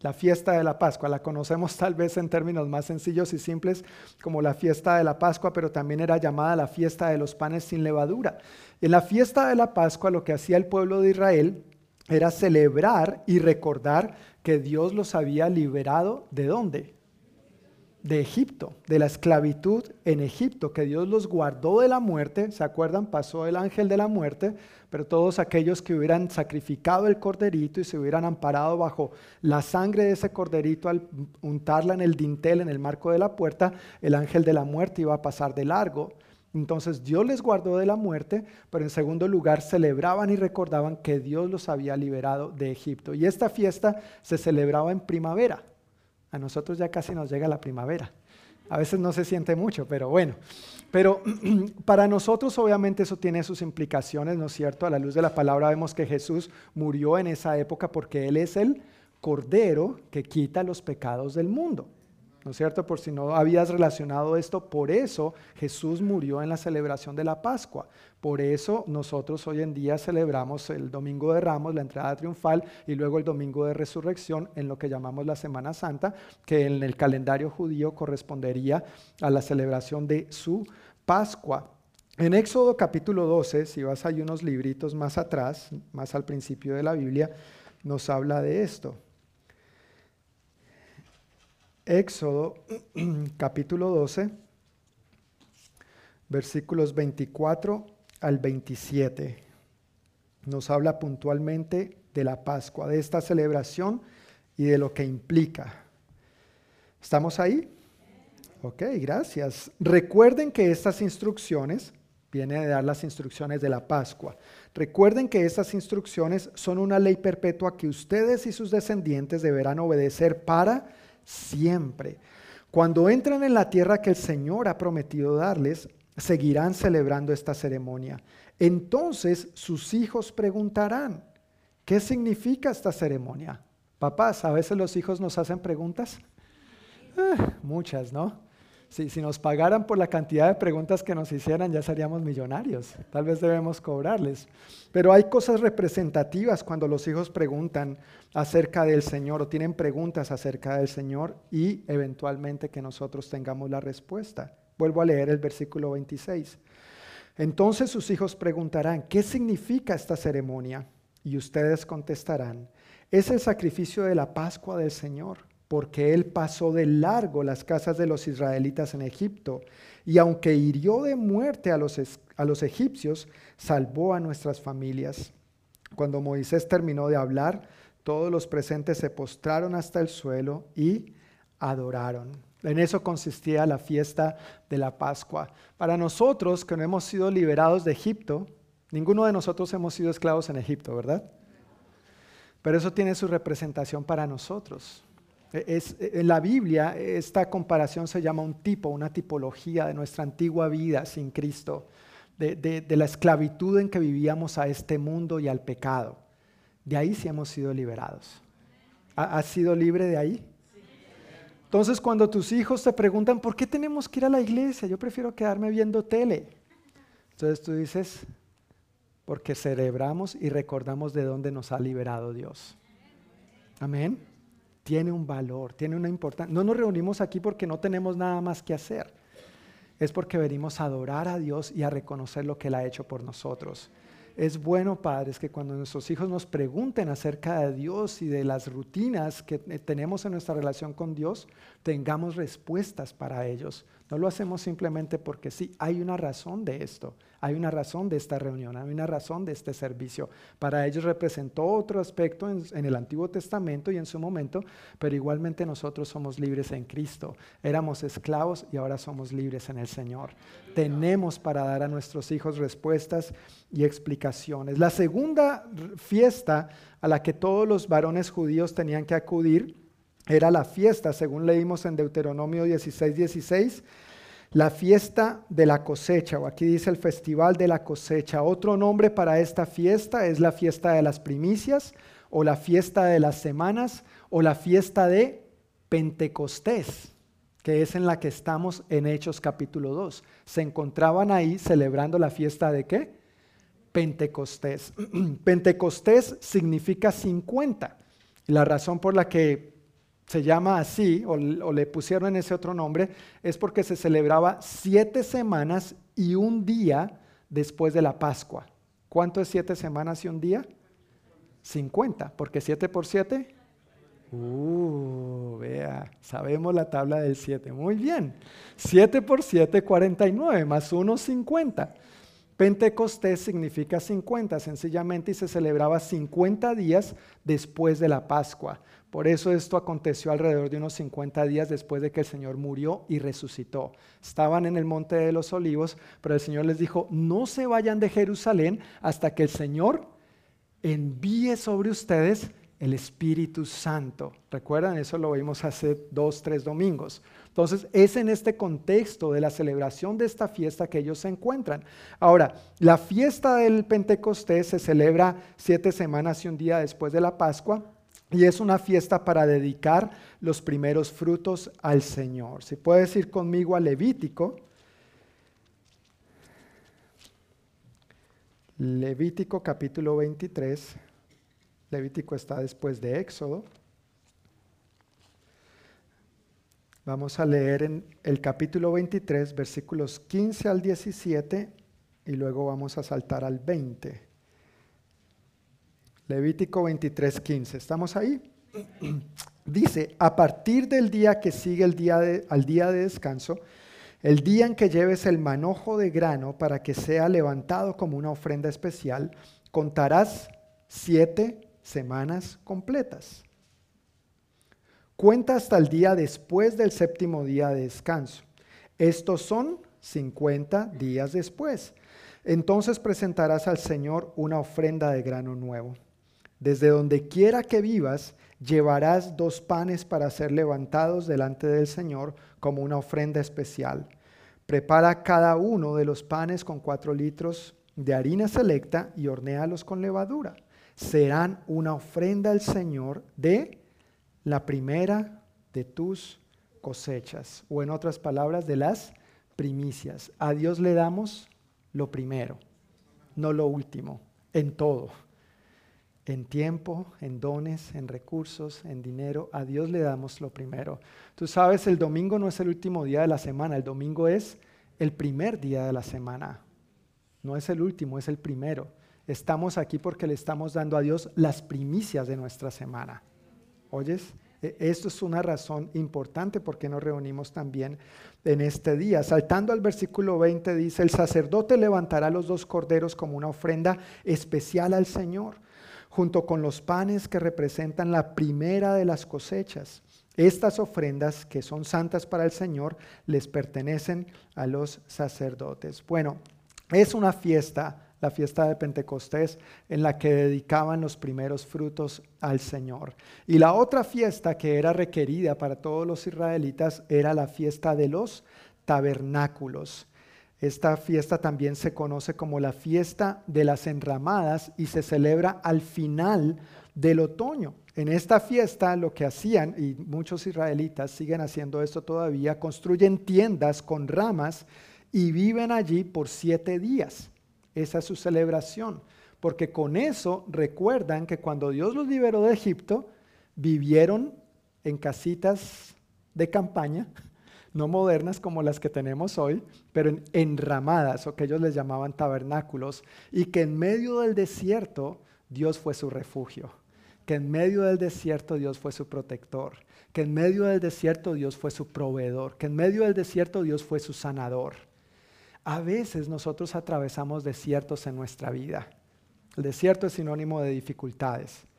La fiesta de la Pascua. La conocemos tal vez en términos más sencillos y simples como la fiesta de la Pascua, pero también era llamada la fiesta de los panes sin levadura. En la fiesta de la Pascua lo que hacía el pueblo de Israel era celebrar y recordar que Dios los había liberado de dónde? De Egipto, de la esclavitud en Egipto, que Dios los guardó de la muerte, ¿se acuerdan? Pasó el ángel de la muerte, pero todos aquellos que hubieran sacrificado el corderito y se hubieran amparado bajo la sangre de ese corderito al untarla en el dintel, en el marco de la puerta, el ángel de la muerte iba a pasar de largo. Entonces Dios les guardó de la muerte, pero en segundo lugar celebraban y recordaban que Dios los había liberado de Egipto. Y esta fiesta se celebraba en primavera. A nosotros ya casi nos llega la primavera. A veces no se siente mucho, pero bueno. Pero para nosotros obviamente eso tiene sus implicaciones, ¿no es cierto? A la luz de la palabra vemos que Jesús murió en esa época porque Él es el Cordero que quita los pecados del mundo. ¿No es cierto? Por si no habías relacionado esto, por eso Jesús murió en la celebración de la Pascua. Por eso nosotros hoy en día celebramos el Domingo de Ramos, la entrada triunfal, y luego el Domingo de Resurrección en lo que llamamos la Semana Santa, que en el calendario judío correspondería a la celebración de su Pascua. En Éxodo capítulo 12, si vas hay unos libritos más atrás, más al principio de la Biblia, nos habla de esto. Éxodo capítulo 12, versículos 24 al 27. Nos habla puntualmente de la Pascua, de esta celebración y de lo que implica. ¿Estamos ahí? Ok, gracias. Recuerden que estas instrucciones, viene de dar las instrucciones de la Pascua. Recuerden que estas instrucciones son una ley perpetua que ustedes y sus descendientes deberán obedecer para siempre. Cuando entren en la tierra que el Señor ha prometido darles, seguirán celebrando esta ceremonia. Entonces sus hijos preguntarán, ¿qué significa esta ceremonia? Papás, a veces los hijos nos hacen preguntas. Ah, muchas, ¿no? Si, nos pagaran por la cantidad de preguntas que nos hicieran, ya seríamos millonarios. Tal vez debemos cobrarles. Pero hay cosas representativas cuando los hijos preguntan acerca del Señor o tienen preguntas acerca del Señor y eventualmente que nosotros tengamos la respuesta. Vuelvo a leer el versículo 26. Entonces sus hijos preguntarán, ¿qué significa esta ceremonia? Y ustedes contestarán, es el sacrificio de la Pascua del Señor porque él pasó de largo las casas de los israelitas en Egipto, y aunque hirió de muerte a los, a los egipcios, salvó a nuestras familias. Cuando Moisés terminó de hablar, todos los presentes se postraron hasta el suelo y adoraron. En eso consistía la fiesta de la Pascua. Para nosotros que no hemos sido liberados de Egipto, ninguno de nosotros hemos sido esclavos en Egipto, ¿verdad? Pero eso tiene su representación para nosotros. Es, en la Biblia esta comparación se llama un tipo, una tipología de nuestra antigua vida sin Cristo, de, la esclavitud en que vivíamos a este mundo y al pecado. De ahí sí hemos sido liberados. ¿Has sido libre de ahí? Entonces cuando tus hijos te preguntan, ¿por qué tenemos que ir a la iglesia? Yo prefiero quedarme viendo tele. Entonces tú dices, porque celebramos y recordamos de dónde nos ha liberado Dios. Amén. Tiene un valor, tiene una importancia. No nos reunimos aquí porque no tenemos nada más que hacer. Es porque venimos a adorar a Dios y a reconocer lo que Él ha hecho por nosotros. Es bueno, padres, que cuando nuestros hijos nos pregunten acerca de Dios y de las rutinas que tenemos en nuestra relación con Dios, tengamos respuestas para ellos. No lo hacemos simplemente porque sí, hay una razón de esto. Hay una razón de esta reunión, hay una razón de este servicio. Para ellos representó otro aspecto en, el Antiguo Testamento y en su momento, pero igualmente nosotros somos libres en Cristo. Éramos esclavos y ahora somos libres en el Señor. Tenemos para dar a nuestros hijos respuestas y explicaciones. La segunda fiesta a la que todos los varones judíos tenían que acudir era la fiesta, según leímos en Deuteronomio 16, 16 la fiesta de la cosecha, o aquí dice el festival de la cosecha. Otro nombre para esta fiesta es la fiesta de las primicias, o la fiesta de las semanas, o la fiesta de Pentecostés, que es en la que estamos en Hechos capítulo 2. Se encontraban ahí celebrando la fiesta de qué? Pentecostés. Pentecostés significa 50. Y la razón por la que se llama así, o, le pusieron ese otro nombre, es porque se celebraba siete semanas y un día después de la Pascua. ¿Cuánto es siete semanas y un día? 50, porque siete por siete. Uh, vea, sabemos la tabla del 7. Muy bien. 7 por 7, 49, más 1, 50. Pentecostés significa 50, sencillamente, y se celebraba 50 días después de la Pascua. Por eso esto aconteció alrededor de unos 50 días después de que el Señor murió y resucitó. Estaban en el monte de los olivos, pero el Señor les dijo, no se vayan de Jerusalén hasta que el Señor envíe sobre ustedes el Espíritu Santo. ¿Recuerdan? Eso lo vimos hace dos, tres domingos. Entonces, es en este contexto de la celebración de esta fiesta que ellos se encuentran. Ahora, la fiesta del Pentecostés se celebra siete semanas y un día después de la Pascua y es una fiesta para dedicar los primeros frutos al Señor. Si puedes ir conmigo a Levítico. Levítico capítulo 23. Levítico está después de Éxodo. Vamos a leer en el capítulo 23, versículos 15 al 17, y luego vamos a saltar al 20. Levítico 23, 15. ¿Estamos ahí? Dice, a partir del día que sigue el día al día de descanso, el día en que lleves el manojo de grano para que sea levantado como una ofrenda especial, contarás siete semanas completas. Cuenta hasta el día después del séptimo día de descanso. Estos son 50 días después. Entonces presentarás al Señor una ofrenda de grano nuevo. Desde donde quiera que vivas, llevarás dos panes para ser levantados delante del Señor como una ofrenda especial. Prepara cada uno de los panes con cuatro litros de harina selecta y hornéalos con levadura. Serán una ofrenda al Señor de la primera de tus cosechas, o en otras palabras, de las primicias. A Dios le damos lo primero, no lo último, en todo en tiempo, en dones, en recursos, en dinero. A Dios le damos lo primero. Tú sabes, el domingo no es el último día de la semana, el domingo es el primer día de la semana. No es el último, es el primero. Estamos aquí porque le estamos dando a Dios las primicias de nuestra semana. ¿Oyes? E, esto es una razón importante porque nos reunimos también en este día. Saltando al versículo 20 dice, el sacerdote levantará los dos corderos como una ofrenda especial al Señor junto con los panes que representan la primera de las cosechas. Estas ofrendas, que son santas para el Señor, les pertenecen a los sacerdotes. Bueno, es una fiesta, la fiesta de Pentecostés, en la que dedicaban los primeros frutos al Señor. Y la otra fiesta que era requerida para todos los israelitas era la fiesta de los tabernáculos. Esta fiesta también se conoce como la fiesta de las enramadas y se celebra al final del otoño. En esta fiesta lo que hacían, y muchos israelitas siguen haciendo esto todavía, construyen tiendas con ramas y viven allí por siete días. Esa es su celebración, porque con eso recuerdan que cuando Dios los liberó de Egipto, vivieron en casitas de campaña, no modernas como las que tenemos hoy, pero en enramadas, o que ellos les llamaban tabernáculos, y que en medio del desierto Dios fue su refugio, que en medio del desierto Dios fue su protector, que en medio del desierto Dios fue su proveedor, que en medio del desierto Dios fue su sanador. A veces nosotros atravesamos desiertos en nuestra vida. El desierto es sinónimo de dificultades.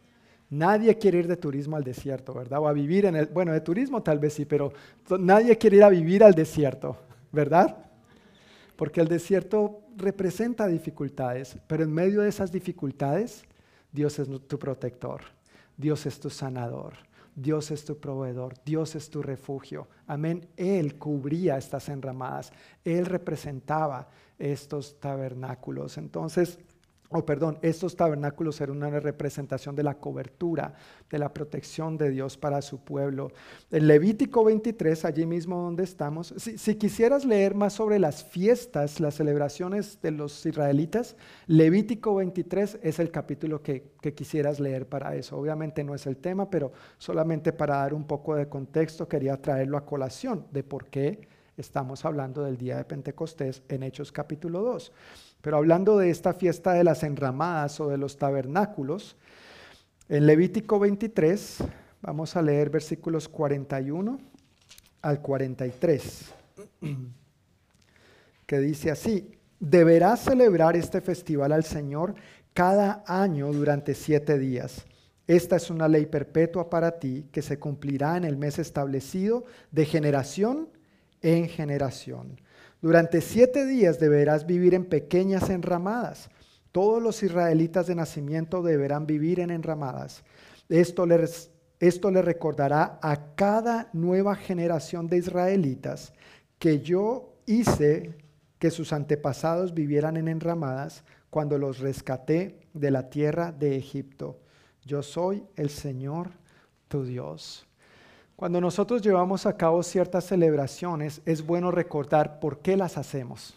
Nadie quiere ir de turismo al desierto, ¿verdad? O a vivir en el, bueno, de turismo tal vez sí, pero nadie quiere ir a vivir al desierto, ¿verdad? Porque el desierto representa dificultades, pero en medio de esas dificultades, Dios es tu protector, Dios es tu sanador, Dios es tu proveedor, Dios es tu refugio. Amén. Él cubría estas enramadas, Él representaba estos tabernáculos. Entonces, o perdón, estos tabernáculos eran una representación de la cobertura, de la protección de Dios para su pueblo. En Levítico 23, allí mismo donde estamos, si, quisieras leer más sobre las fiestas, las celebraciones de los israelitas, Levítico 23 es el capítulo que, que quisieras leer para eso. Obviamente no es el tema, pero solamente para dar un poco de contexto quería traerlo a colación de por qué estamos hablando del día de Pentecostés en Hechos capítulo 2. Pero hablando de esta fiesta de las enramadas o de los tabernáculos, en Levítico 23 vamos a leer versículos 41 al 43, que dice así, deberás celebrar este festival al Señor cada año durante siete días. Esta es una ley perpetua para ti que se cumplirá en el mes establecido de generación en generación durante siete días deberás vivir en pequeñas enramadas. Todos los israelitas de nacimiento deberán vivir en enramadas. Esto le, esto recordará a cada nueva generación de israelitas que yo hice que sus antepasados vivieran en enramadas cuando los rescaté de la tierra de Egipto. Yo soy el Señor tu Dios. Cuando nosotros llevamos a cabo ciertas celebraciones, es bueno recordar por qué las hacemos.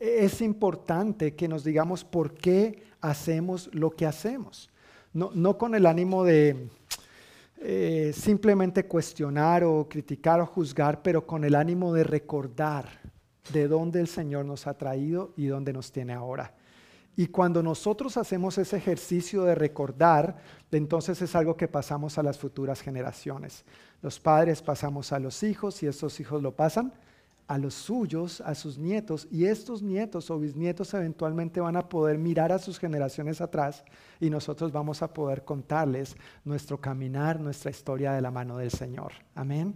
Es importante que nos digamos por qué hacemos lo que hacemos. No, con el ánimo de eh, simplemente cuestionar o criticar o juzgar, pero con el ánimo de recordar de dónde el Señor nos ha traído y dónde nos tiene ahora. Y cuando nosotros hacemos ese ejercicio de recordar, entonces es algo que pasamos a las futuras generaciones. Los padres pasamos a los hijos y estos hijos lo pasan a los suyos, a sus nietos, y estos nietos o bisnietos eventualmente van a poder mirar a sus generaciones atrás y nosotros vamos a poder contarles nuestro caminar, nuestra historia de la mano del Señor. Amén.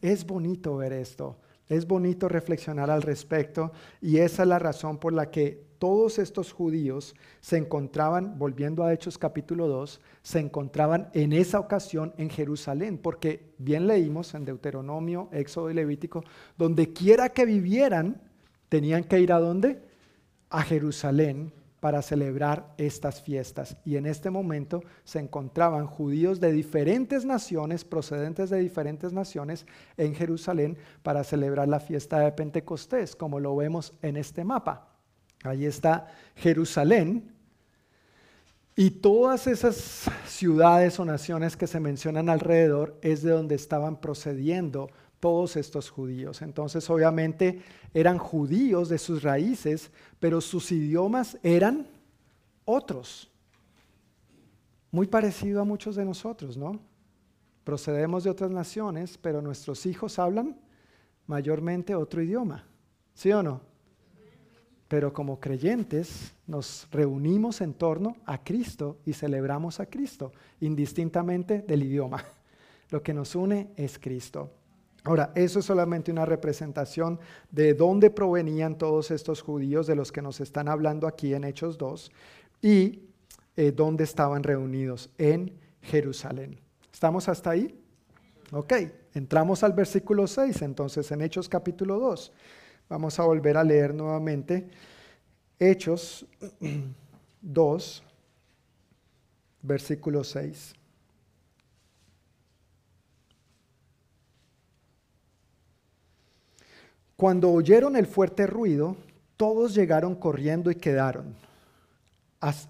Es bonito ver esto, es bonito reflexionar al respecto y esa es la razón por la que todos estos judíos se encontraban, volviendo a Hechos capítulo 2, se encontraban en esa ocasión en Jerusalén, porque bien leímos en Deuteronomio, Éxodo y Levítico, donde quiera que vivieran, tenían que ir a dónde? A Jerusalén para celebrar estas fiestas. Y en este momento se encontraban judíos de diferentes naciones, procedentes de diferentes naciones, en Jerusalén para celebrar la fiesta de Pentecostés, como lo vemos en este mapa. Allí está Jerusalén. Y todas esas ciudades o naciones que se mencionan alrededor es de donde estaban procediendo todos estos judíos. Entonces, obviamente, eran judíos de sus raíces, pero sus idiomas eran otros. Muy parecido a muchos de nosotros, ¿no? Procedemos de otras naciones, pero nuestros hijos hablan mayormente otro idioma. ¿Sí o no? pero como creyentes nos reunimos en torno a Cristo y celebramos a Cristo, indistintamente del idioma. Lo que nos une es Cristo. Ahora, eso es solamente una representación de dónde provenían todos estos judíos de los que nos están hablando aquí en Hechos 2 y eh, dónde estaban reunidos en Jerusalén. ¿Estamos hasta ahí? Ok, entramos al versículo 6, entonces en Hechos capítulo 2. Vamos a volver a leer nuevamente Hechos 2, versículo 6. Cuando oyeron el fuerte ruido, todos llegaron corriendo y quedaron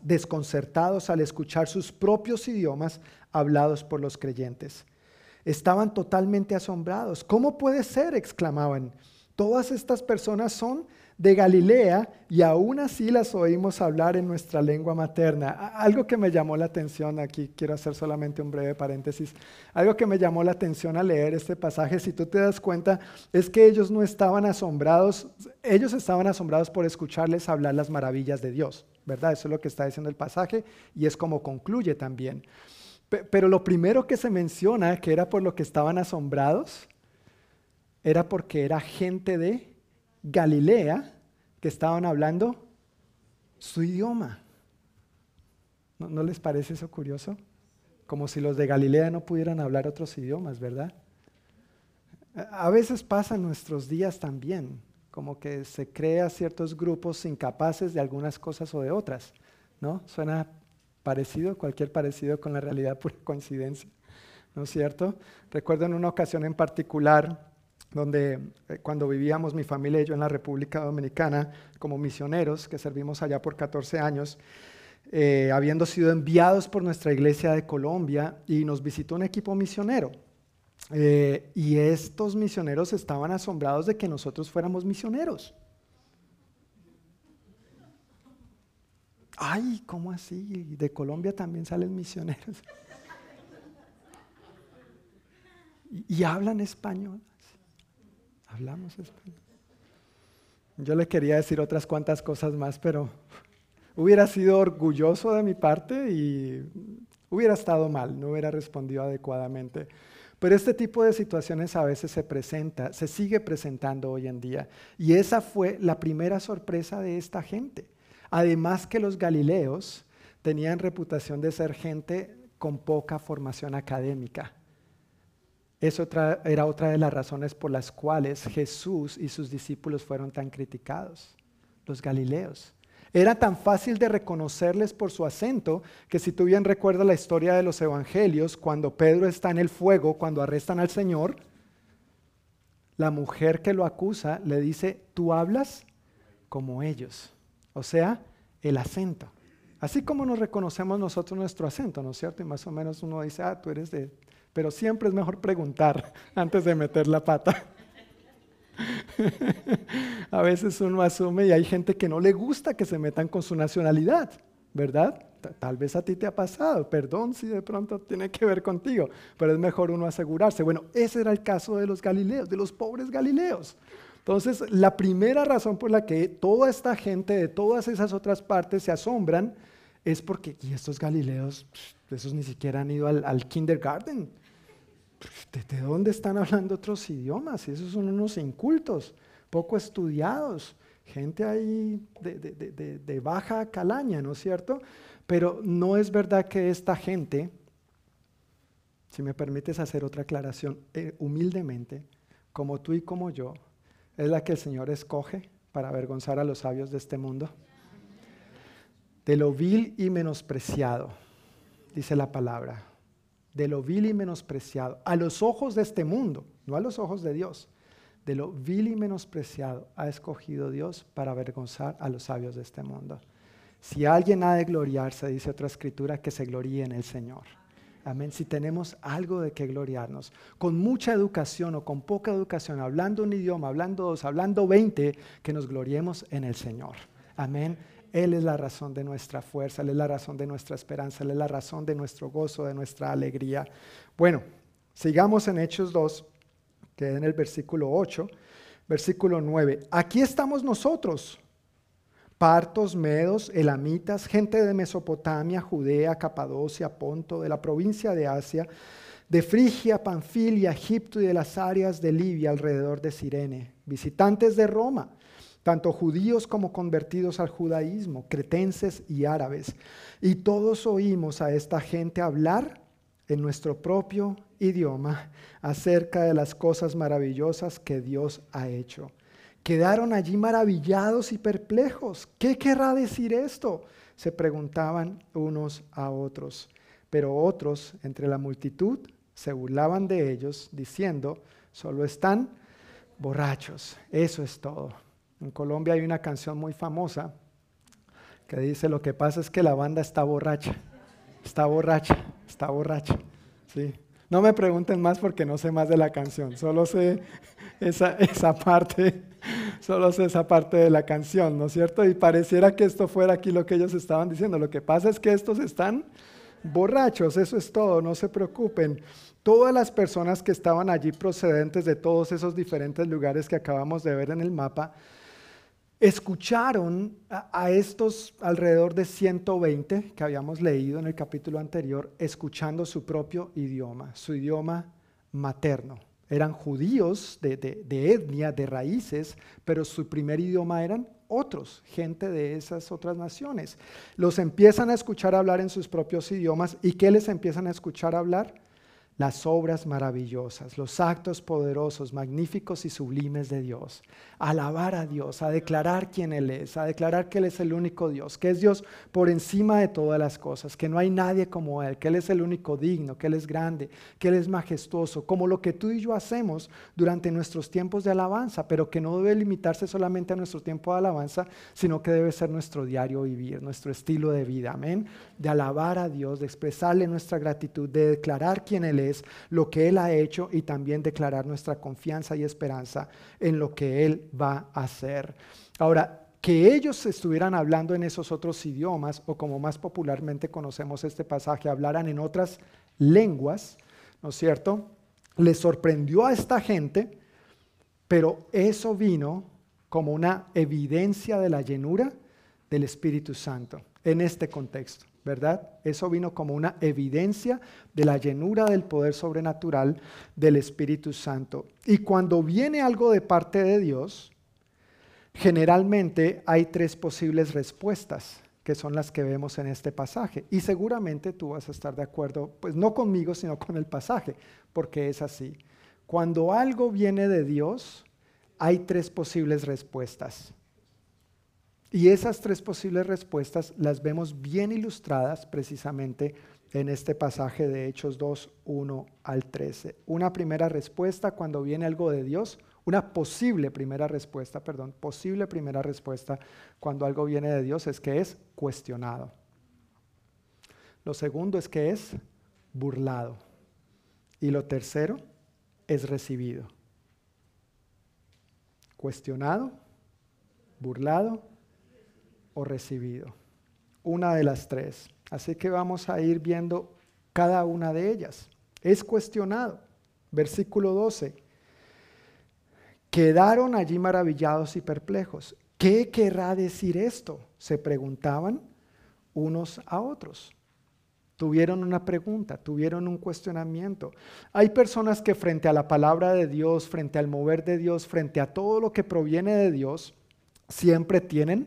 desconcertados al escuchar sus propios idiomas hablados por los creyentes. Estaban totalmente asombrados. ¿Cómo puede ser? exclamaban. Todas estas personas son de Galilea y aún así las oímos hablar en nuestra lengua materna. Algo que me llamó la atención, aquí quiero hacer solamente un breve paréntesis, algo que me llamó la atención al leer este pasaje, si tú te das cuenta, es que ellos no estaban asombrados, ellos estaban asombrados por escucharles hablar las maravillas de Dios, ¿verdad? Eso es lo que está diciendo el pasaje y es como concluye también. Pero lo primero que se menciona, que era por lo que estaban asombrados, era porque era gente de Galilea que estaban hablando su idioma. ¿No, les parece eso curioso? Como si los de Galilea no pudieran hablar otros idiomas, ¿verdad? A veces pasa nuestros días también, como que se crea ciertos grupos incapaces de algunas cosas o de otras, ¿no? Suena parecido, cualquier parecido con la realidad por coincidencia, ¿no es cierto? Recuerdo en una ocasión en particular, donde eh, cuando vivíamos mi familia y yo en la República Dominicana como misioneros, que servimos allá por 14 años, eh, habiendo sido enviados por nuestra iglesia de Colombia y nos visitó un equipo misionero. Eh, y estos misioneros estaban asombrados de que nosotros fuéramos misioneros. Ay, ¿cómo así? De Colombia también salen misioneros. y hablan español. Hablamos español. Yo le quería decir otras cuantas cosas más, pero hubiera sido orgulloso de mi parte y hubiera estado mal, no hubiera respondido adecuadamente. Pero este tipo de situaciones a veces se presenta, se sigue presentando hoy en día. Y esa fue la primera sorpresa de esta gente. Además que los galileos tenían reputación de ser gente con poca formación académica. Eso era otra de las razones por las cuales Jesús y sus discípulos fueron tan criticados, los galileos. Era tan fácil de reconocerles por su acento que si tú bien recuerdas la historia de los evangelios, cuando Pedro está en el fuego, cuando arrestan al Señor, la mujer que lo acusa le dice, tú hablas como ellos. O sea, el acento. Así como nos reconocemos nosotros nuestro acento, ¿no es cierto? Y más o menos uno dice, ah, tú eres de pero siempre es mejor preguntar antes de meter la pata. A veces uno asume y hay gente que no le gusta que se metan con su nacionalidad, ¿verdad? Tal vez a ti te ha pasado, perdón si de pronto tiene que ver contigo, pero es mejor uno asegurarse. Bueno, ese era el caso de los galileos, de los pobres galileos. Entonces, la primera razón por la que toda esta gente de todas esas otras partes se asombran es porque, y estos galileos, esos ni siquiera han ido al, al kindergarten. ¿De dónde están hablando otros idiomas? Esos son unos incultos, poco estudiados, gente ahí de, baja calaña, ¿no es cierto? Pero no es verdad que esta gente, si me permites hacer otra aclaración, eh, humildemente, como tú y como yo, es la que el Señor escoge para avergonzar a los sabios de este mundo. De lo vil y menospreciado, dice la palabra de lo vil y menospreciado, a los ojos de este mundo, no a los ojos de Dios, de lo vil y menospreciado ha escogido Dios para avergonzar a los sabios de este mundo. Si alguien ha de gloriarse, dice otra escritura, que se gloríe en el Señor. Amén. Si tenemos algo de que gloriarnos, con mucha educación o con poca educación, hablando un idioma, hablando dos, hablando veinte, que nos gloriemos en el Señor. Amén. Él es la razón de nuestra fuerza, Él es la razón de nuestra esperanza, Él es la razón de nuestro gozo, de nuestra alegría. Bueno, sigamos en Hechos 2, que en el versículo 8, versículo 9. Aquí estamos nosotros, partos, medos, elamitas, gente de Mesopotamia, Judea, Capadocia, Ponto, de la provincia de Asia, de Frigia, Panfilia, Egipto y de las áreas de Libia alrededor de Sirene, visitantes de Roma tanto judíos como convertidos al judaísmo, cretenses y árabes. Y todos oímos a esta gente hablar en nuestro propio idioma acerca de las cosas maravillosas que Dios ha hecho. Quedaron allí maravillados y perplejos. ¿Qué querrá decir esto? Se preguntaban unos a otros. Pero otros entre la multitud se burlaban de ellos, diciendo, solo están borrachos. Eso es todo. En Colombia hay una canción muy famosa que dice, lo que pasa es que la banda está borracha, está borracha, está borracha. ¿sí? No me pregunten más porque no sé más de la canción, solo sé esa, esa parte, solo sé esa parte de la canción, ¿no es cierto? Y pareciera que esto fuera aquí lo que ellos estaban diciendo. Lo que pasa es que estos están borrachos, eso es todo, no se preocupen. Todas las personas que estaban allí procedentes de todos esos diferentes lugares que acabamos de ver en el mapa, escucharon a, estos alrededor de 120 que habíamos leído en el capítulo anterior, escuchando su propio idioma, su idioma materno. Eran judíos de, de etnia, de raíces, pero su primer idioma eran otros, gente de esas otras naciones. Los empiezan a escuchar hablar en sus propios idiomas. ¿Y qué les empiezan a escuchar hablar? las obras maravillosas, los actos poderosos, magníficos y sublimes de Dios. Alabar a Dios, a declarar quién Él es, a declarar que Él es el único Dios, que es Dios por encima de todas las cosas, que no hay nadie como Él, que Él es el único digno, que Él es grande, que Él es majestuoso, como lo que tú y yo hacemos durante nuestros tiempos de alabanza, pero que no debe limitarse solamente a nuestro tiempo de alabanza, sino que debe ser nuestro diario vivir, nuestro estilo de vida, amén, de alabar a Dios, de expresarle nuestra gratitud, de declarar quién Él es lo que Él ha hecho y también declarar nuestra confianza y esperanza en lo que Él va a hacer. Ahora, que ellos estuvieran hablando en esos otros idiomas, o como más popularmente conocemos este pasaje, hablaran en otras lenguas, ¿no es cierto? Les sorprendió a esta gente, pero eso vino como una evidencia de la llenura del Espíritu Santo en este contexto. ¿Verdad? Eso vino como una evidencia de la llenura del poder sobrenatural del Espíritu Santo. Y cuando viene algo de parte de Dios, generalmente hay tres posibles respuestas que son las que vemos en este pasaje. Y seguramente tú vas a estar de acuerdo, pues no conmigo, sino con el pasaje, porque es así. Cuando algo viene de Dios, hay tres posibles respuestas. Y esas tres posibles respuestas las vemos bien ilustradas precisamente en este pasaje de Hechos 2, 1 al 13. Una primera respuesta cuando viene algo de Dios, una posible primera respuesta, perdón, posible primera respuesta cuando algo viene de Dios es que es cuestionado. Lo segundo es que es burlado. Y lo tercero es recibido. Cuestionado, burlado o recibido. Una de las tres. Así que vamos a ir viendo cada una de ellas. Es cuestionado. Versículo 12. Quedaron allí maravillados y perplejos. ¿Qué querrá decir esto? Se preguntaban unos a otros. Tuvieron una pregunta, tuvieron un cuestionamiento. Hay personas que frente a la palabra de Dios, frente al mover de Dios, frente a todo lo que proviene de Dios, siempre tienen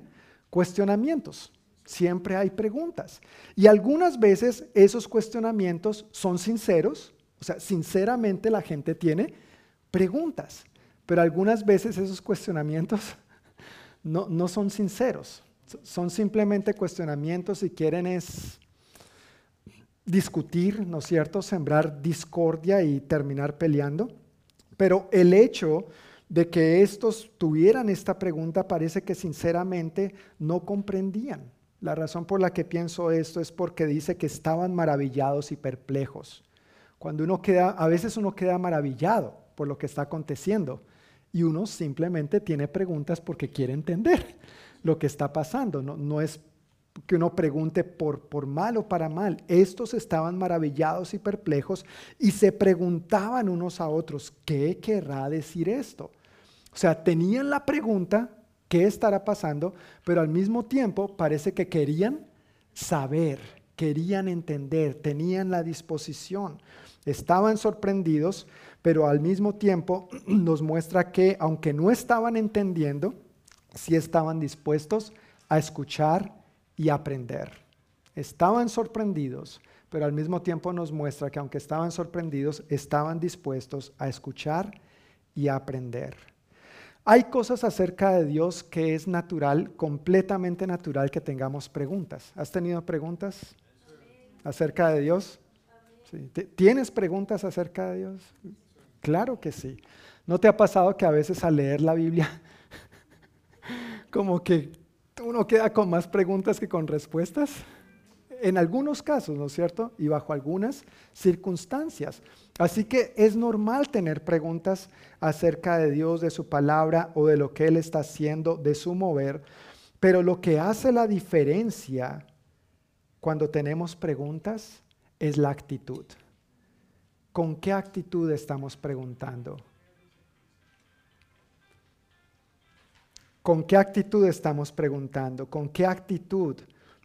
cuestionamientos. Siempre hay preguntas. Y algunas veces esos cuestionamientos son sinceros, o sea, sinceramente la gente tiene preguntas, pero algunas veces esos cuestionamientos no, no son sinceros, son simplemente cuestionamientos y quieren es discutir, ¿no es cierto?, sembrar discordia y terminar peleando. Pero el hecho de que estos tuvieran esta pregunta parece que sinceramente no comprendían. La razón por la que pienso esto es porque dice que estaban maravillados y perplejos. Cuando uno queda, a veces uno queda maravillado por lo que está aconteciendo y uno simplemente tiene preguntas porque quiere entender lo que está pasando. No, no es que uno pregunte por, por mal o para mal. Estos estaban maravillados y perplejos y se preguntaban unos a otros, ¿qué querrá decir esto? O sea, tenían la pregunta, ¿qué estará pasando? Pero al mismo tiempo parece que querían saber, querían entender, tenían la disposición. Estaban sorprendidos, pero al mismo tiempo nos muestra que aunque no estaban entendiendo, sí estaban dispuestos a escuchar y aprender. Estaban sorprendidos, pero al mismo tiempo nos muestra que aunque estaban sorprendidos, estaban dispuestos a escuchar y aprender. Hay cosas acerca de Dios que es natural, completamente natural que tengamos preguntas. ¿Has tenido preguntas acerca de Dios? ¿Tienes preguntas acerca de Dios? Claro que sí. ¿No te ha pasado que a veces al leer la Biblia, como que uno queda con más preguntas que con respuestas. En algunos casos, ¿no es cierto? Y bajo algunas circunstancias. Así que es normal tener preguntas acerca de Dios, de su palabra o de lo que Él está haciendo, de su mover. Pero lo que hace la diferencia cuando tenemos preguntas es la actitud. ¿Con qué actitud estamos preguntando? ¿Con qué actitud estamos preguntando? ¿Con qué actitud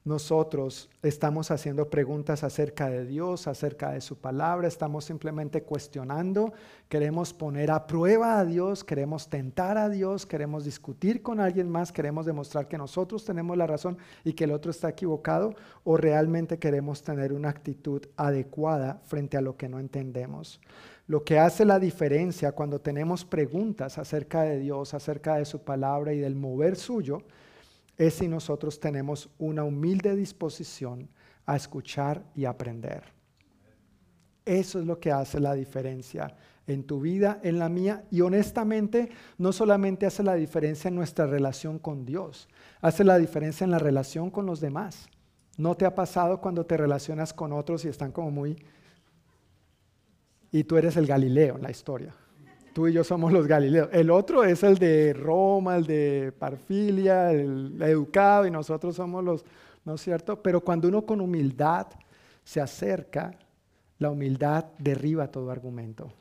nosotros estamos haciendo preguntas acerca de Dios, acerca de su palabra, estamos simplemente cuestionando, queremos poner a prueba a Dios, queremos tentar a Dios, queremos discutir con alguien más, queremos demostrar que nosotros tenemos la razón y que el otro está equivocado, o realmente queremos tener una actitud adecuada frente a lo que no entendemos. Lo que hace la diferencia cuando tenemos preguntas acerca de Dios, acerca de su palabra y del mover suyo, es si nosotros tenemos una humilde disposición a escuchar y aprender. Eso es lo que hace la diferencia en tu vida, en la mía, y honestamente no solamente hace la diferencia en nuestra relación con Dios, hace la diferencia en la relación con los demás. ¿No te ha pasado cuando te relacionas con otros y están como muy... y tú eres el Galileo en la historia? Tú y yo somos los Galileos. El otro es el de Roma, el de Parfilia, el educado, y nosotros somos los, ¿no es cierto? Pero cuando uno con humildad se acerca, la humildad derriba todo argumento.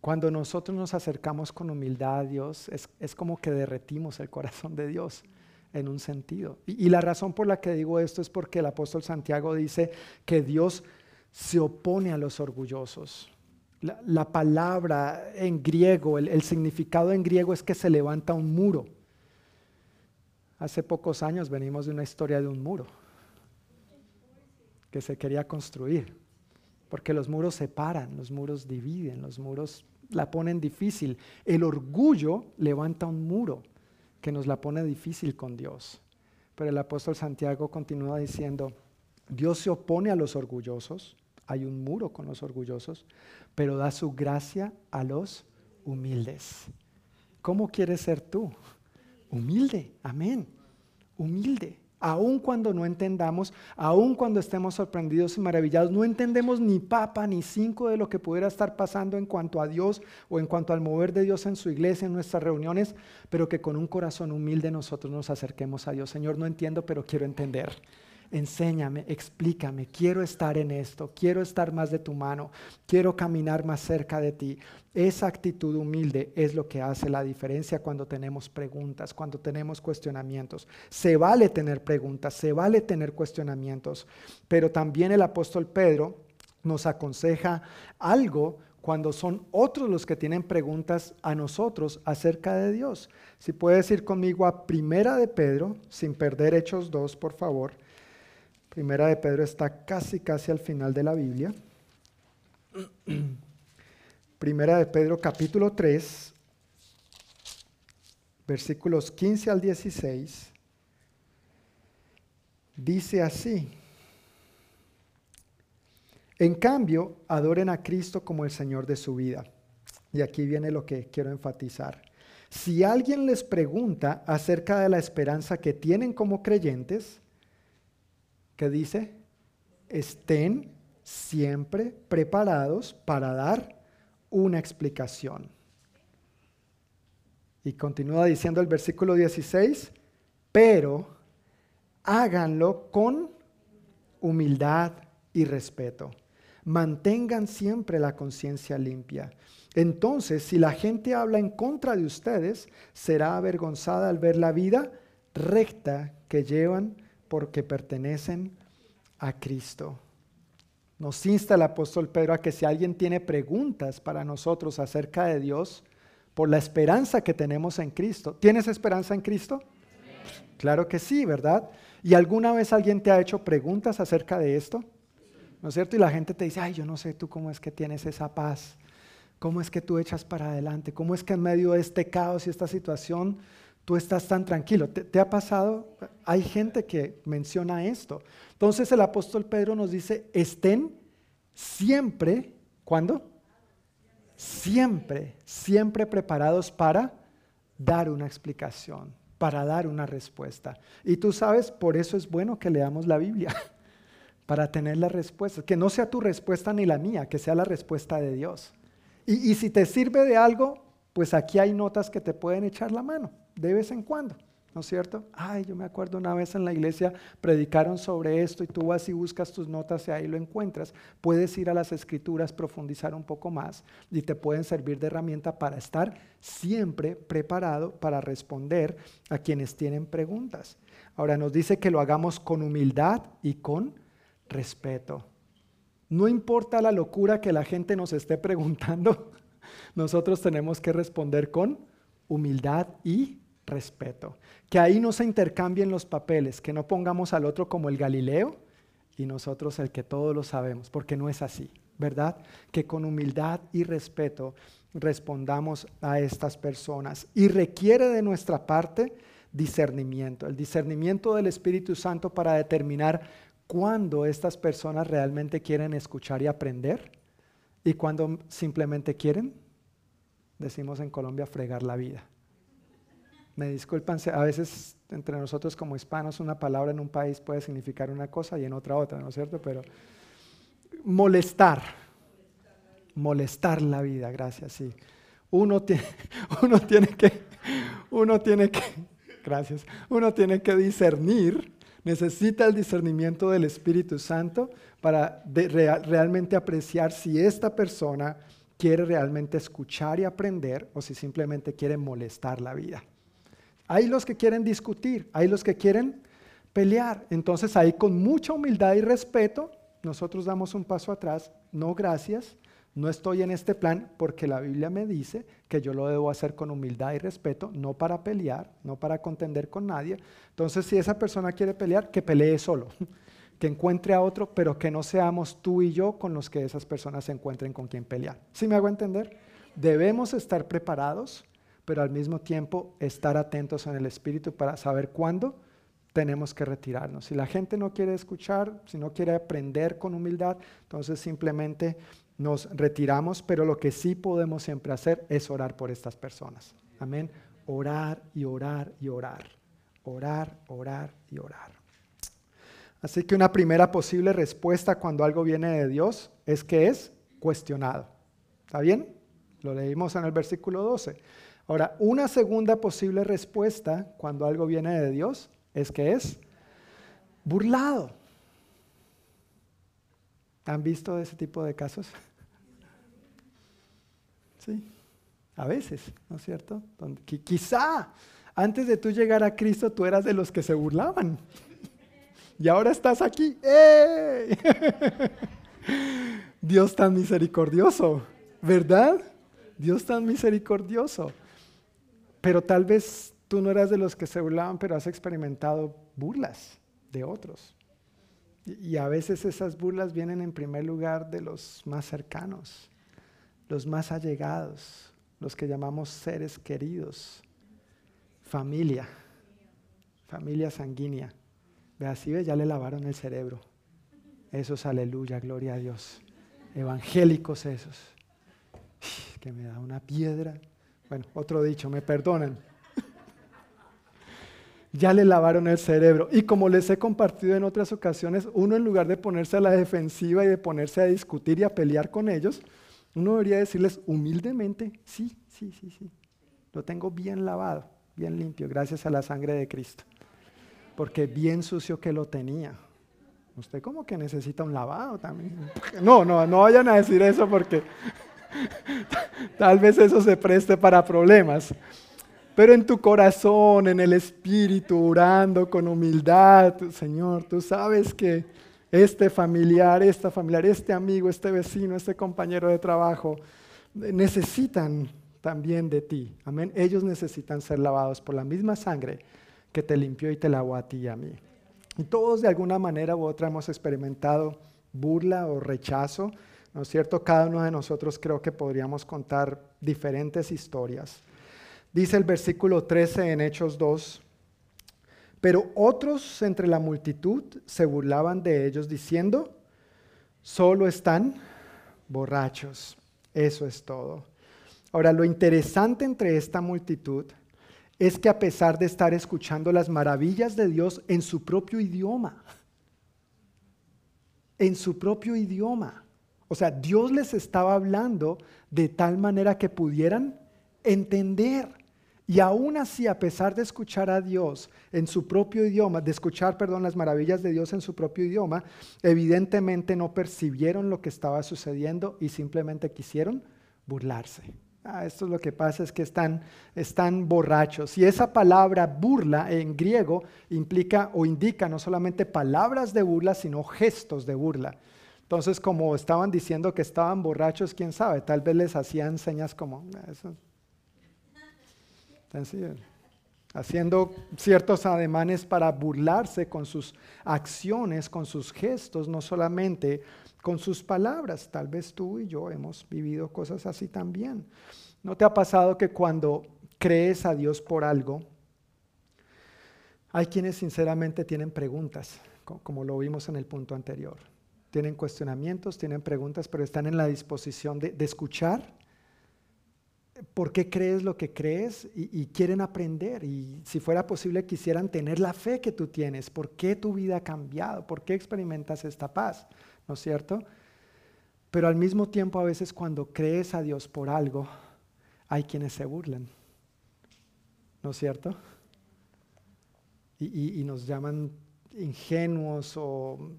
Cuando nosotros nos acercamos con humildad a Dios, es, como que derretimos el corazón de Dios en un sentido. y la razón por la que digo esto es porque el apóstol Santiago dice que Dios se opone a los orgullosos la, palabra en griego, el, significado en griego es que se levanta un muro. Hace pocos años venimos de una historia de un muro que se quería construir, porque los muros separan, los muros dividen, los muros la ponen difícil. El orgullo levanta un muro que nos la pone difícil con Dios. Pero el apóstol Santiago continúa diciendo, Dios se opone a los orgullosos, hay un muro con los orgullosos, pero da su gracia a los humildes. ¿Cómo quieres ser tú? Humilde, amén. Humilde. Aun cuando no entendamos, aun cuando estemos sorprendidos y maravillados, no entendemos ni papa ni cinco de lo que pudiera estar pasando en cuanto a Dios o en cuanto al mover de Dios en su iglesia, en nuestras reuniones, pero que con un corazón humilde nosotros nos acerquemos a Dios. Señor, no entiendo, pero quiero entender enséñame, explícame, quiero estar en esto, quiero estar más de tu mano, quiero caminar más cerca de ti. Esa actitud humilde es lo que hace la diferencia cuando tenemos preguntas, cuando tenemos cuestionamientos. Se vale tener preguntas, se vale tener cuestionamientos, pero también el apóstol Pedro nos aconseja algo cuando son otros los que tienen preguntas a nosotros acerca de Dios. Si puedes ir conmigo a Primera de Pedro, sin perder Hechos 2, por favor. Primera de Pedro está casi, casi al final de la Biblia. Primera de Pedro capítulo 3, versículos 15 al 16, dice así. En cambio, adoren a Cristo como el Señor de su vida. Y aquí viene lo que quiero enfatizar. Si alguien les pregunta acerca de la esperanza que tienen como creyentes, que dice, estén siempre preparados para dar una explicación. Y continúa diciendo el versículo 16, pero háganlo con humildad y respeto. Mantengan siempre la conciencia limpia. Entonces, si la gente habla en contra de ustedes, será avergonzada al ver la vida recta que llevan porque pertenecen a Cristo. Nos insta el apóstol Pedro a que si alguien tiene preguntas para nosotros acerca de Dios, por la esperanza que tenemos en Cristo. ¿Tienes esperanza en Cristo? Claro que sí, ¿verdad? ¿Y alguna vez alguien te ha hecho preguntas acerca de esto? ¿No es cierto? Y la gente te dice, ay, yo no sé tú cómo es que tienes esa paz, cómo es que tú echas para adelante, cómo es que en medio de este caos y esta situación tú estás tan tranquilo. ¿Te, ha pasado? Hay gente que menciona esto. Entonces el apóstol Pedro nos dice, estén siempre, ¿cuándo? Siempre, siempre preparados para dar una explicación, para dar una respuesta. Y tú sabes, por eso es bueno que leamos la Biblia. para tener la respuesta. Que no sea tu respuesta ni la mía, que sea la respuesta de Dios. Y, y si te sirve de algo, pues aquí hay notas que te pueden echar la mano de vez en cuando. ¿no es cierto? Ay, yo me acuerdo una vez en la iglesia predicaron sobre esto y tú vas y buscas tus notas y ahí lo encuentras. Puedes ir a las escrituras, profundizar un poco más y te pueden servir de herramienta para estar siempre preparado para responder a quienes tienen preguntas. Ahora nos dice que lo hagamos con humildad y con respeto. No importa la locura que la gente nos esté preguntando, nosotros tenemos que responder con humildad y respeto. Que ahí no se intercambien los papeles, que no pongamos al otro como el Galileo y nosotros el que todos lo sabemos, porque no es así, ¿verdad? Que con humildad y respeto respondamos a estas personas y requiere de nuestra parte discernimiento, el discernimiento del Espíritu Santo para determinar cuándo estas personas realmente quieren escuchar y aprender y cuándo simplemente quieren, decimos en Colombia, fregar la vida. Me disculpan, a veces entre nosotros como hispanos una palabra en un país puede significar una cosa y en otra otra, ¿no es cierto? Pero molestar, molestar la vida, gracias, sí. Uno tiene, uno tiene que, uno tiene que, gracias, uno tiene que discernir, necesita el discernimiento del Espíritu Santo para realmente apreciar si esta persona quiere realmente escuchar y aprender o si simplemente quiere molestar la vida. Hay los que quieren discutir, hay los que quieren pelear. Entonces ahí con mucha humildad y respeto, nosotros damos un paso atrás. No, gracias, no estoy en este plan porque la Biblia me dice que yo lo debo hacer con humildad y respeto, no para pelear, no para contender con nadie. Entonces si esa persona quiere pelear, que pelee solo, que encuentre a otro, pero que no seamos tú y yo con los que esas personas se encuentren con quien pelear. ¿Sí me hago entender? Debemos estar preparados pero al mismo tiempo estar atentos en el Espíritu para saber cuándo tenemos que retirarnos. Si la gente no quiere escuchar, si no quiere aprender con humildad, entonces simplemente nos retiramos, pero lo que sí podemos siempre hacer es orar por estas personas. Amén. Orar y orar y orar. Orar, orar y orar. Así que una primera posible respuesta cuando algo viene de Dios es que es cuestionado. ¿Está bien? Lo leímos en el versículo 12. Ahora, una segunda posible respuesta cuando algo viene de Dios es que es burlado. ¿Han visto ese tipo de casos? Sí, a veces, ¿no es cierto? quizá antes de tú llegar a Cristo tú eras de los que se burlaban. Y ahora estás aquí. ¡Eh! Dios tan misericordioso, ¿verdad? Dios tan misericordioso. Pero tal vez tú no eras de los que se burlaban, pero has experimentado burlas de otros. Y a veces esas burlas vienen en primer lugar de los más cercanos, los más allegados, los que llamamos seres queridos, familia, familia sanguínea. Ve así, ve, ya le lavaron el cerebro. Eso es aleluya, gloria a Dios. Evangélicos esos. Que me da una piedra. Bueno, otro dicho, me perdonan. ya le lavaron el cerebro. Y como les he compartido en otras ocasiones, uno en lugar de ponerse a la defensiva y de ponerse a discutir y a pelear con ellos, uno debería decirles humildemente, sí, sí, sí, sí, lo tengo bien lavado, bien limpio, gracias a la sangre de Cristo. Porque bien sucio que lo tenía. Usted como que necesita un lavado también. No, no, no vayan a decir eso porque Tal vez eso se preste para problemas. Pero en tu corazón, en el espíritu, orando con humildad, Señor, tú sabes que este familiar, esta familiar, este amigo, este vecino, este compañero de trabajo, necesitan también de ti. Amén. Ellos necesitan ser lavados por la misma sangre que te limpió y te lavó a ti y a mí. Y todos de alguna manera u otra hemos experimentado burla o rechazo ¿No es cierto? Cada uno de nosotros creo que podríamos contar diferentes historias. Dice el versículo 13 en Hechos 2, pero otros entre la multitud se burlaban de ellos diciendo, solo están borrachos. Eso es todo. Ahora, lo interesante entre esta multitud es que a pesar de estar escuchando las maravillas de Dios en su propio idioma, en su propio idioma. O sea, Dios les estaba hablando de tal manera que pudieran entender. Y aún así, a pesar de escuchar a Dios en su propio idioma, de escuchar, perdón, las maravillas de Dios en su propio idioma, evidentemente no percibieron lo que estaba sucediendo y simplemente quisieron burlarse. Ah, esto es lo que pasa, es que están, están borrachos. Y esa palabra burla en griego implica o indica no solamente palabras de burla, sino gestos de burla. Entonces, como estaban diciendo que estaban borrachos, quién sabe, tal vez les hacían señas como, ah, eso, haciendo ciertos ademanes para burlarse con sus acciones, con sus gestos, no solamente con sus palabras. Tal vez tú y yo hemos vivido cosas así también. ¿No te ha pasado que cuando crees a Dios por algo, hay quienes sinceramente tienen preguntas, como lo vimos en el punto anterior? Tienen cuestionamientos, tienen preguntas, pero están en la disposición de, escuchar por qué crees lo que crees y, quieren aprender. Y si fuera posible, quisieran tener la fe que tú tienes. ¿Por qué tu vida ha cambiado? ¿Por qué experimentas esta paz? ¿No es cierto? Pero al mismo tiempo, a veces cuando crees a Dios por algo, hay quienes se burlan. ¿No es cierto? Y, nos llaman ingenuos o,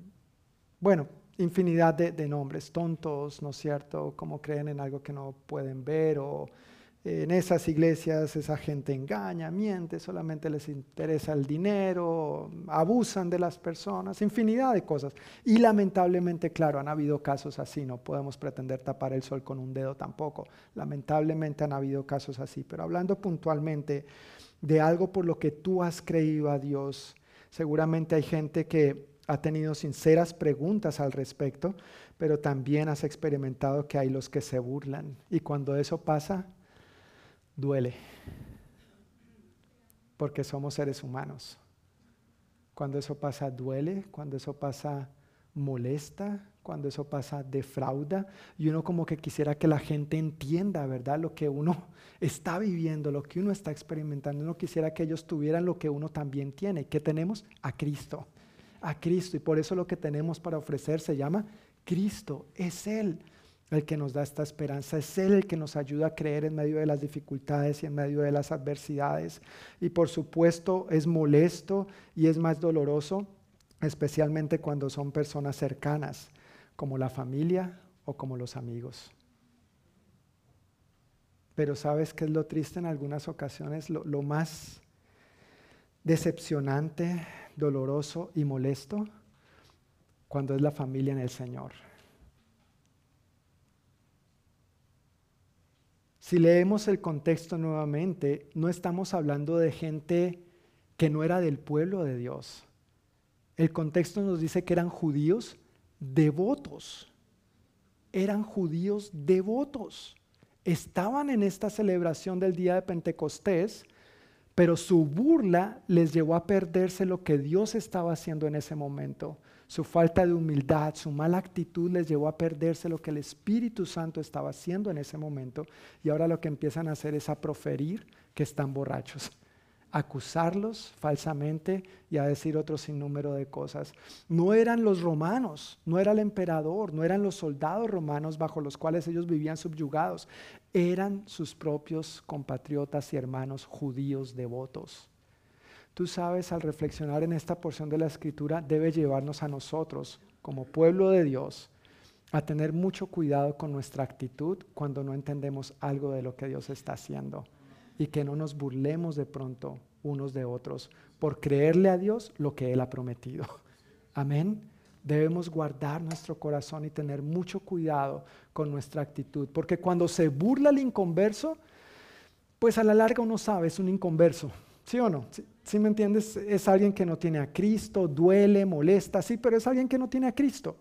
bueno, infinidad de, nombres, tontos, ¿no es cierto? Como creen en algo que no pueden ver o en esas iglesias esa gente engaña, miente, solamente les interesa el dinero, abusan de las personas, infinidad de cosas. Y lamentablemente, claro, han habido casos así, no podemos pretender tapar el sol con un dedo tampoco. Lamentablemente han habido casos así, pero hablando puntualmente de algo por lo que tú has creído a Dios, seguramente hay gente que ha tenido sinceras preguntas al respecto, pero también has experimentado que hay los que se burlan. Y cuando eso pasa, duele, porque somos seres humanos. Cuando eso pasa, duele, cuando eso pasa, molesta, cuando eso pasa, defrauda. Y uno como que quisiera que la gente entienda, ¿verdad? Lo que uno está viviendo, lo que uno está experimentando. Uno quisiera que ellos tuvieran lo que uno también tiene. ¿Qué tenemos? A Cristo a Cristo y por eso lo que tenemos para ofrecer se llama Cristo. Es Él el que nos da esta esperanza, es Él el que nos ayuda a creer en medio de las dificultades y en medio de las adversidades. Y por supuesto es molesto y es más doloroso, especialmente cuando son personas cercanas, como la familia o como los amigos. Pero sabes qué es lo triste en algunas ocasiones, lo, lo más decepcionante doloroso y molesto cuando es la familia en el Señor. Si leemos el contexto nuevamente, no estamos hablando de gente que no era del pueblo de Dios. El contexto nos dice que eran judíos devotos. Eran judíos devotos. Estaban en esta celebración del día de Pentecostés pero su burla les llevó a perderse lo que Dios estaba haciendo en ese momento. Su falta de humildad, su mala actitud les llevó a perderse lo que el Espíritu Santo estaba haciendo en ese momento. Y ahora lo que empiezan a hacer es a proferir que están borrachos acusarlos falsamente y a decir otro sinnúmero de cosas. No eran los romanos, no era el emperador, no eran los soldados romanos bajo los cuales ellos vivían subyugados, eran sus propios compatriotas y hermanos judíos devotos. Tú sabes, al reflexionar en esta porción de la escritura, debe llevarnos a nosotros, como pueblo de Dios, a tener mucho cuidado con nuestra actitud cuando no entendemos algo de lo que Dios está haciendo y que no nos burlemos de pronto unos de otros por creerle a Dios lo que Él ha prometido. Amén. Debemos guardar nuestro corazón y tener mucho cuidado con nuestra actitud, porque cuando se burla el inconverso, pues a la larga uno sabe, es un inconverso, ¿sí o no? ¿Sí, me entiendes? Es alguien que no tiene a Cristo, duele, molesta, sí, pero es alguien que no tiene a Cristo.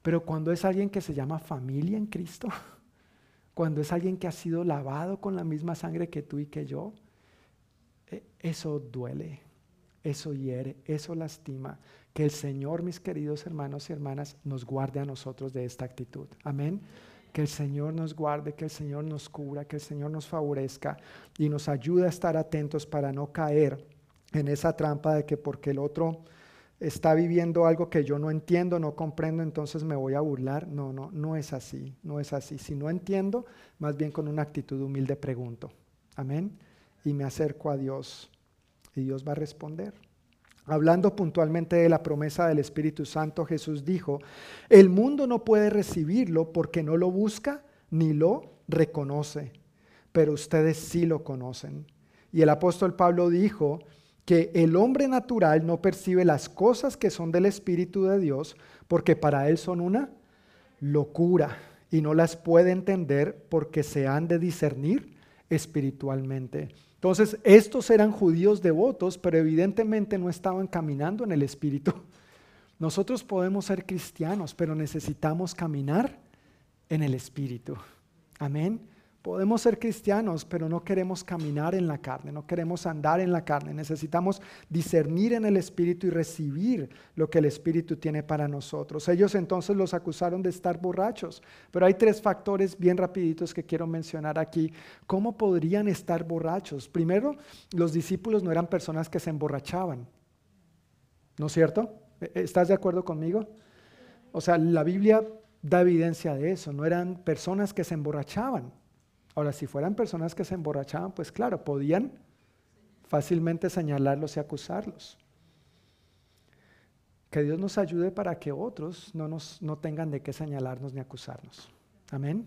Pero cuando es alguien que se llama familia en Cristo, cuando es alguien que ha sido lavado con la misma sangre que tú y que yo, e, eso duele, eso hiere, eso lastima. Que el Señor, mis queridos hermanos y hermanas, nos guarde a nosotros de esta actitud. Amén. Que el Señor nos guarde, que el Señor nos cubra, que el Señor nos favorezca y nos ayude a estar atentos para no caer en esa trampa de que porque el otro está viviendo algo que yo no entiendo, no comprendo, entonces me voy a burlar. No, no, no es así, no es así. Si no entiendo, más bien con una actitud humilde pregunto. Amén. Y me acerco a Dios y Dios va a responder. Hablando puntualmente de la promesa del Espíritu Santo, Jesús dijo, el mundo no puede recibirlo porque no lo busca ni lo reconoce, pero ustedes sí lo conocen. Y el apóstol Pablo dijo, que el hombre natural no percibe las cosas que son del Espíritu de Dios porque para él son una locura y no las puede entender porque se han de discernir espiritualmente. Entonces, estos eran judíos devotos, pero evidentemente no estaban caminando en el Espíritu. Nosotros podemos ser cristianos, pero necesitamos caminar en el Espíritu. Amén. Podemos ser cristianos, pero no queremos caminar en la carne, no queremos andar en la carne. Necesitamos discernir en el Espíritu y recibir lo que el Espíritu tiene para nosotros. Ellos entonces los acusaron de estar borrachos, pero hay tres factores bien rapiditos que quiero mencionar aquí. ¿Cómo podrían estar borrachos? Primero, los discípulos no eran personas que se emborrachaban. ¿No es cierto? ¿Estás de acuerdo conmigo? O sea, la Biblia da evidencia de eso. No eran personas que se emborrachaban. Ahora, si fueran personas que se emborrachaban, pues claro, podían fácilmente señalarlos y acusarlos. Que Dios nos ayude para que otros no, nos, no tengan de qué señalarnos ni acusarnos. Amén.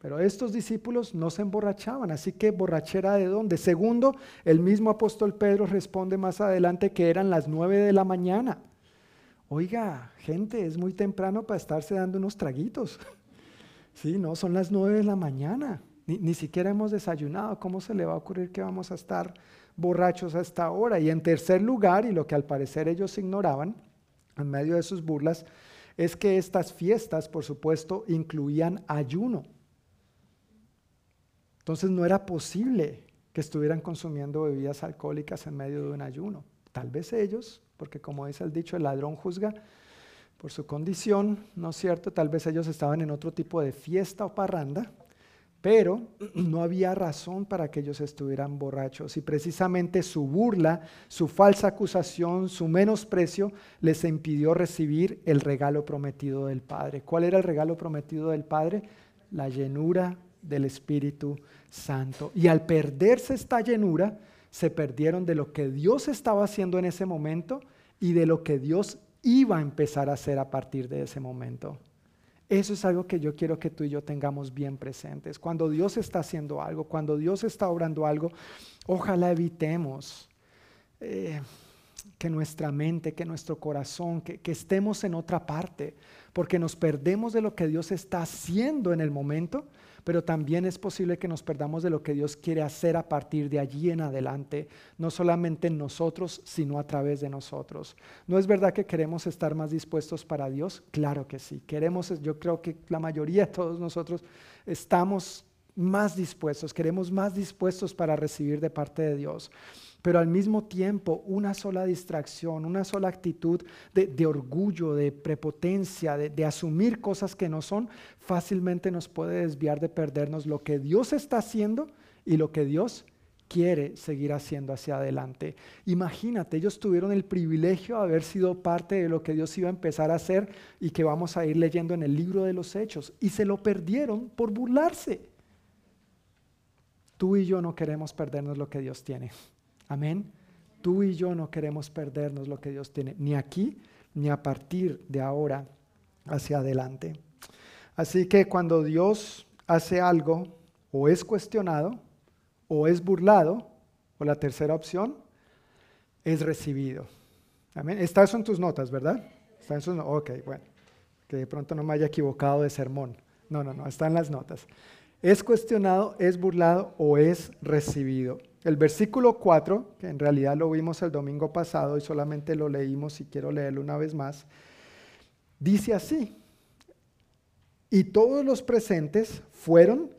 Pero estos discípulos no se emborrachaban, así que borrachera de dónde. Segundo, el mismo apóstol Pedro responde más adelante que eran las nueve de la mañana. Oiga, gente, es muy temprano para estarse dando unos traguitos. Sí, no, son las nueve de la mañana. Ni, siquiera hemos desayunado. ¿Cómo se le va a ocurrir que vamos a estar borrachos a esta hora? Y en tercer lugar, y lo que al parecer ellos ignoraban, en medio de sus burlas, es que estas fiestas, por supuesto, incluían ayuno. Entonces no era posible que estuvieran consumiendo bebidas alcohólicas en medio de un ayuno. Tal vez ellos, porque como dice el dicho, el ladrón juzga por su condición, ¿no es cierto? Tal vez ellos estaban en otro tipo de fiesta o parranda pero no había razón para que ellos estuvieran borrachos y precisamente su burla, su falsa acusación, su menosprecio les impidió recibir el regalo prometido del Padre. ¿Cuál era el regalo prometido del Padre? La llenura del Espíritu Santo. Y al perderse esta llenura, se perdieron de lo que Dios estaba haciendo en ese momento y de lo que Dios iba a empezar a hacer a partir de ese momento. Eso es algo que yo quiero que tú y yo tengamos bien presentes. Cuando Dios está haciendo algo, cuando Dios está obrando algo, ojalá evitemos eh, que nuestra mente, que nuestro corazón, que, que estemos en otra parte, porque nos perdemos de lo que Dios está haciendo en el momento pero también es posible que nos perdamos de lo que Dios quiere hacer a partir de allí en adelante, no solamente en nosotros, sino a través de nosotros. ¿No es verdad que queremos estar más dispuestos para Dios? Claro que sí. Queremos, yo creo que la mayoría de todos nosotros estamos más dispuestos, queremos más dispuestos para recibir de parte de Dios pero al mismo tiempo una sola distracción, una sola actitud de, orgullo, de prepotencia, de, de, asumir cosas que no son, fácilmente nos puede desviar de perdernos lo que Dios está haciendo y lo que Dios quiere seguir haciendo hacia adelante. Imagínate, ellos tuvieron el privilegio de haber sido parte de lo que Dios iba a empezar a hacer y que vamos a ir leyendo en el libro de los hechos, y se lo perdieron por burlarse. Tú y yo no queremos perdernos lo que Dios tiene. Amén. Tú y yo no queremos perdernos lo que Dios tiene, ni aquí, ni a partir de ahora hacia adelante. Así que cuando Dios hace algo, o es cuestionado, o es burlado, o la tercera opción, es recibido. Amén. Estas son tus notas, ¿verdad? Están en sus Ok, bueno. Que de pronto no me haya equivocado de sermón. No, no, no, están las notas. Es cuestionado, es burlado o es recibido. El versículo 4, que en realidad lo vimos el domingo pasado y solamente lo leímos y quiero leerlo una vez más, dice así, y todos los presentes fueron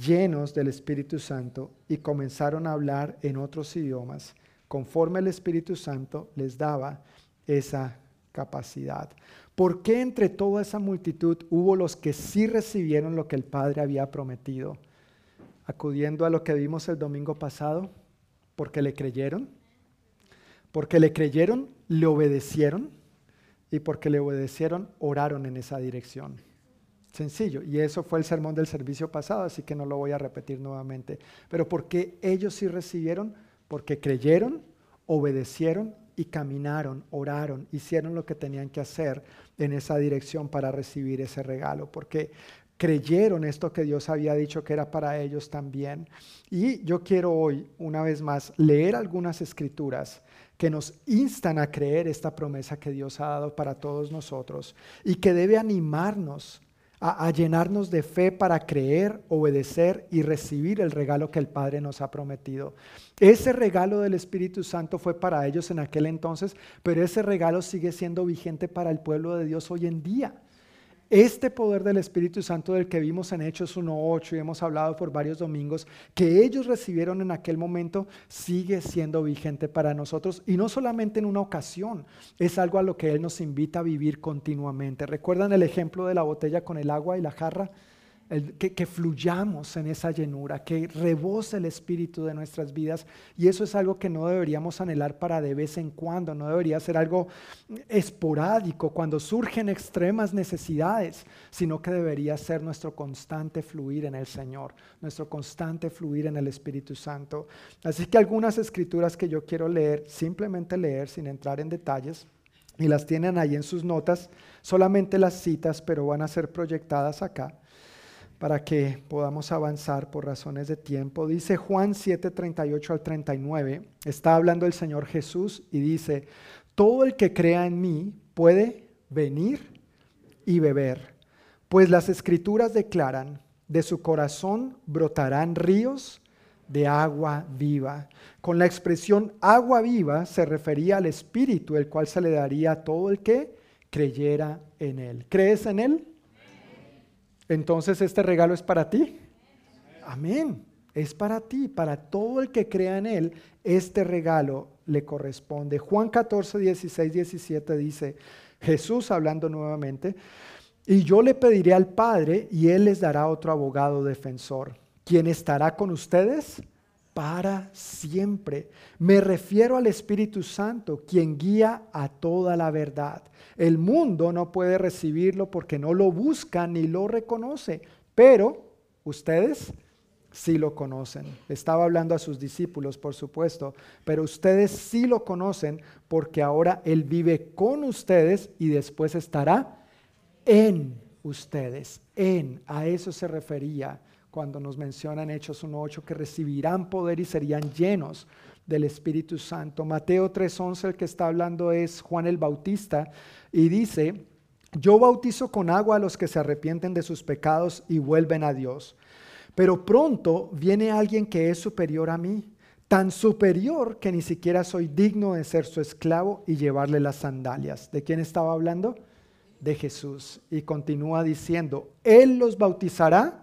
llenos del Espíritu Santo y comenzaron a hablar en otros idiomas, conforme el Espíritu Santo les daba esa capacidad. ¿Por qué entre toda esa multitud hubo los que sí recibieron lo que el Padre había prometido? Acudiendo a lo que vimos el domingo pasado, porque le creyeron, porque le creyeron le obedecieron y porque le obedecieron, oraron en esa dirección. Sencillo. Y eso fue el sermón del servicio pasado, así que no lo voy a repetir nuevamente. Pero porque ellos sí recibieron? Porque creyeron, obedecieron y caminaron, oraron, hicieron lo que tenían que hacer en esa dirección para recibir ese regalo. Porque creyeron esto que Dios había dicho que era para ellos también. Y yo quiero hoy, una vez más, leer algunas escrituras que nos instan a creer esta promesa que Dios ha dado para todos nosotros y que debe animarnos a, llenarnos de fe para creer, obedecer y recibir el regalo que el Padre nos ha prometido. Ese regalo del Espíritu Santo fue para ellos en aquel entonces, pero ese regalo sigue siendo vigente para el pueblo de Dios hoy en día. Este poder del Espíritu Santo del que vimos en Hechos 1.8 y hemos hablado por varios domingos, que ellos recibieron en aquel momento, sigue siendo vigente para nosotros y no solamente en una ocasión, es algo a lo que Él nos invita a vivir continuamente. ¿Recuerdan el ejemplo de la botella con el agua y la jarra? Que, fluyamos en esa llenura, que rebose el espíritu de nuestras vidas. Y eso es algo que no deberíamos anhelar para de vez en cuando, no debería ser algo esporádico cuando surgen extremas necesidades, sino que debería ser nuestro constante fluir en el Señor, nuestro constante fluir en el Espíritu Santo. Así que algunas escrituras que yo quiero leer, simplemente leer sin entrar en detalles, y las tienen ahí en sus notas, solamente las citas, pero van a ser proyectadas acá para que podamos avanzar por razones de tiempo. Dice Juan 7, 38 al 39, está hablando el Señor Jesús y dice, todo el que crea en mí puede venir y beber, pues las escrituras declaran, de su corazón brotarán ríos de agua viva. Con la expresión agua viva se refería al Espíritu, el cual se le daría a todo el que creyera en él. ¿Crees en él? Entonces este regalo es para ti. Amén. Es para ti, para todo el que crea en Él, este regalo le corresponde. Juan 14, 16, 17 dice, Jesús hablando nuevamente, y yo le pediré al Padre y Él les dará otro abogado defensor, quien estará con ustedes para siempre. Me refiero al Espíritu Santo, quien guía a toda la verdad. El mundo no puede recibirlo porque no lo busca ni lo reconoce, pero ustedes sí lo conocen. Estaba hablando a sus discípulos, por supuesto, pero ustedes sí lo conocen porque ahora Él vive con ustedes y después estará en ustedes. En, a eso se refería cuando nos mencionan Hechos 1.8 que recibirán poder y serían llenos del Espíritu Santo. Mateo 3.11, el que está hablando es Juan el Bautista y dice, yo bautizo con agua a los que se arrepienten de sus pecados y vuelven a Dios. Pero pronto viene alguien que es superior a mí, tan superior que ni siquiera soy digno de ser su esclavo y llevarle las sandalias. ¿De quién estaba hablando? De Jesús. Y continúa diciendo, Él los bautizará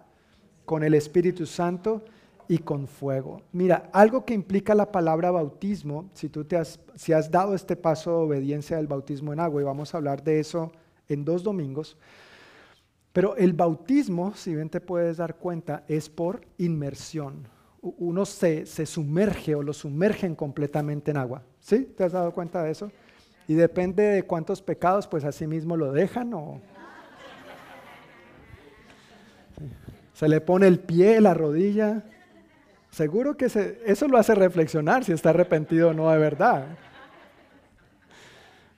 con el Espíritu Santo y con fuego. Mira, algo que implica la palabra bautismo, si tú te has, si has dado este paso de obediencia del bautismo en agua, y vamos a hablar de eso en dos domingos, pero el bautismo, si bien te puedes dar cuenta, es por inmersión. Uno se, se sumerge o lo sumergen completamente en agua. ¿Sí? ¿Te has dado cuenta de eso? Y depende de cuántos pecados, pues así mismo lo dejan o... se le pone el pie, la rodilla. Seguro que eso lo hace reflexionar si está arrepentido o no de verdad.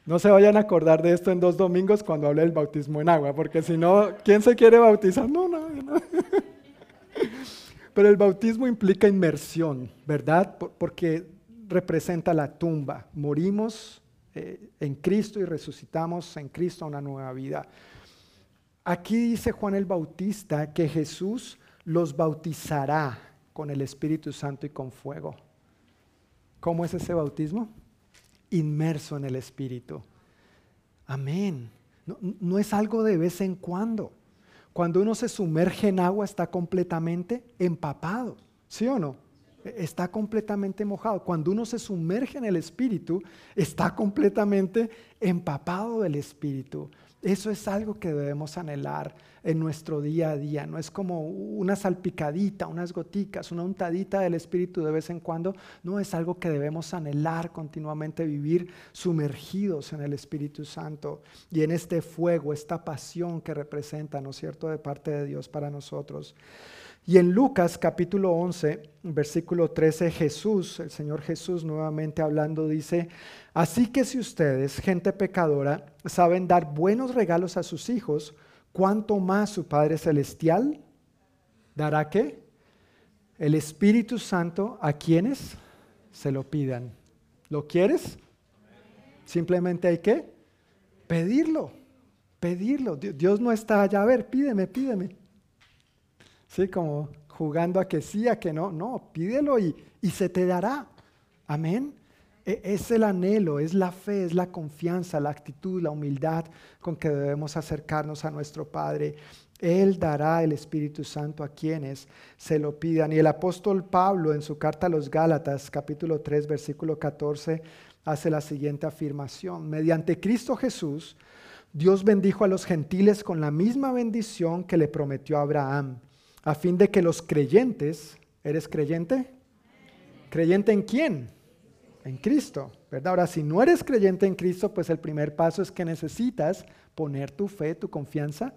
No se vayan a acordar de esto en dos domingos cuando hable del bautismo en agua, porque si no, ¿quién se quiere bautizar? No, no, no. Pero el bautismo implica inmersión, ¿verdad? Porque representa la tumba. Morimos eh, en Cristo y resucitamos en Cristo a una nueva vida. Aquí dice Juan el Bautista que Jesús los bautizará con el Espíritu Santo y con fuego. ¿Cómo es ese bautismo? Inmerso en el Espíritu. Amén. No, es algo de vez en cuando. Cuando uno se sumerge en agua está completamente empapado, ¿sí o no? Está completamente mojado. Cuando uno se sumerge en el Espíritu, está completamente empapado del Espíritu. Eso es algo que debemos anhelar en nuestro día a día. No es como una salpicadita, unas goticas, una untadita del Espíritu de vez en cuando. No, es algo que debemos anhelar continuamente, vivir sumergidos en el Espíritu Santo y en este fuego, esta pasión que representa, ¿no es cierto?, de parte de Dios para nosotros. Y en Lucas capítulo 11, versículo 13, Jesús, el Señor Jesús nuevamente hablando, dice, así que si ustedes, gente pecadora, saben dar buenos regalos a sus hijos, ¿cuánto más su Padre Celestial dará qué? El Espíritu Santo a quienes se lo pidan. ¿Lo quieres? Simplemente hay que pedirlo, pedirlo. Dios no está allá, a ver, pídeme, pídeme. Sí, como jugando a que sí, a que no. No, pídelo y, y se te dará. Amén. E, es el anhelo, es la fe, es la confianza, la actitud, la humildad con que debemos acercarnos a nuestro Padre. Él dará el Espíritu Santo a quienes se lo pidan. Y el apóstol Pablo en su carta a los Gálatas, capítulo 3, versículo 14, hace la siguiente afirmación. Mediante Cristo Jesús, Dios bendijo a los gentiles con la misma bendición que le prometió a Abraham a fin de que los creyentes, ¿eres creyente? ¿Creyente en quién? En Cristo, ¿verdad? Ahora, si no eres creyente en Cristo, pues el primer paso es que necesitas poner tu fe, tu confianza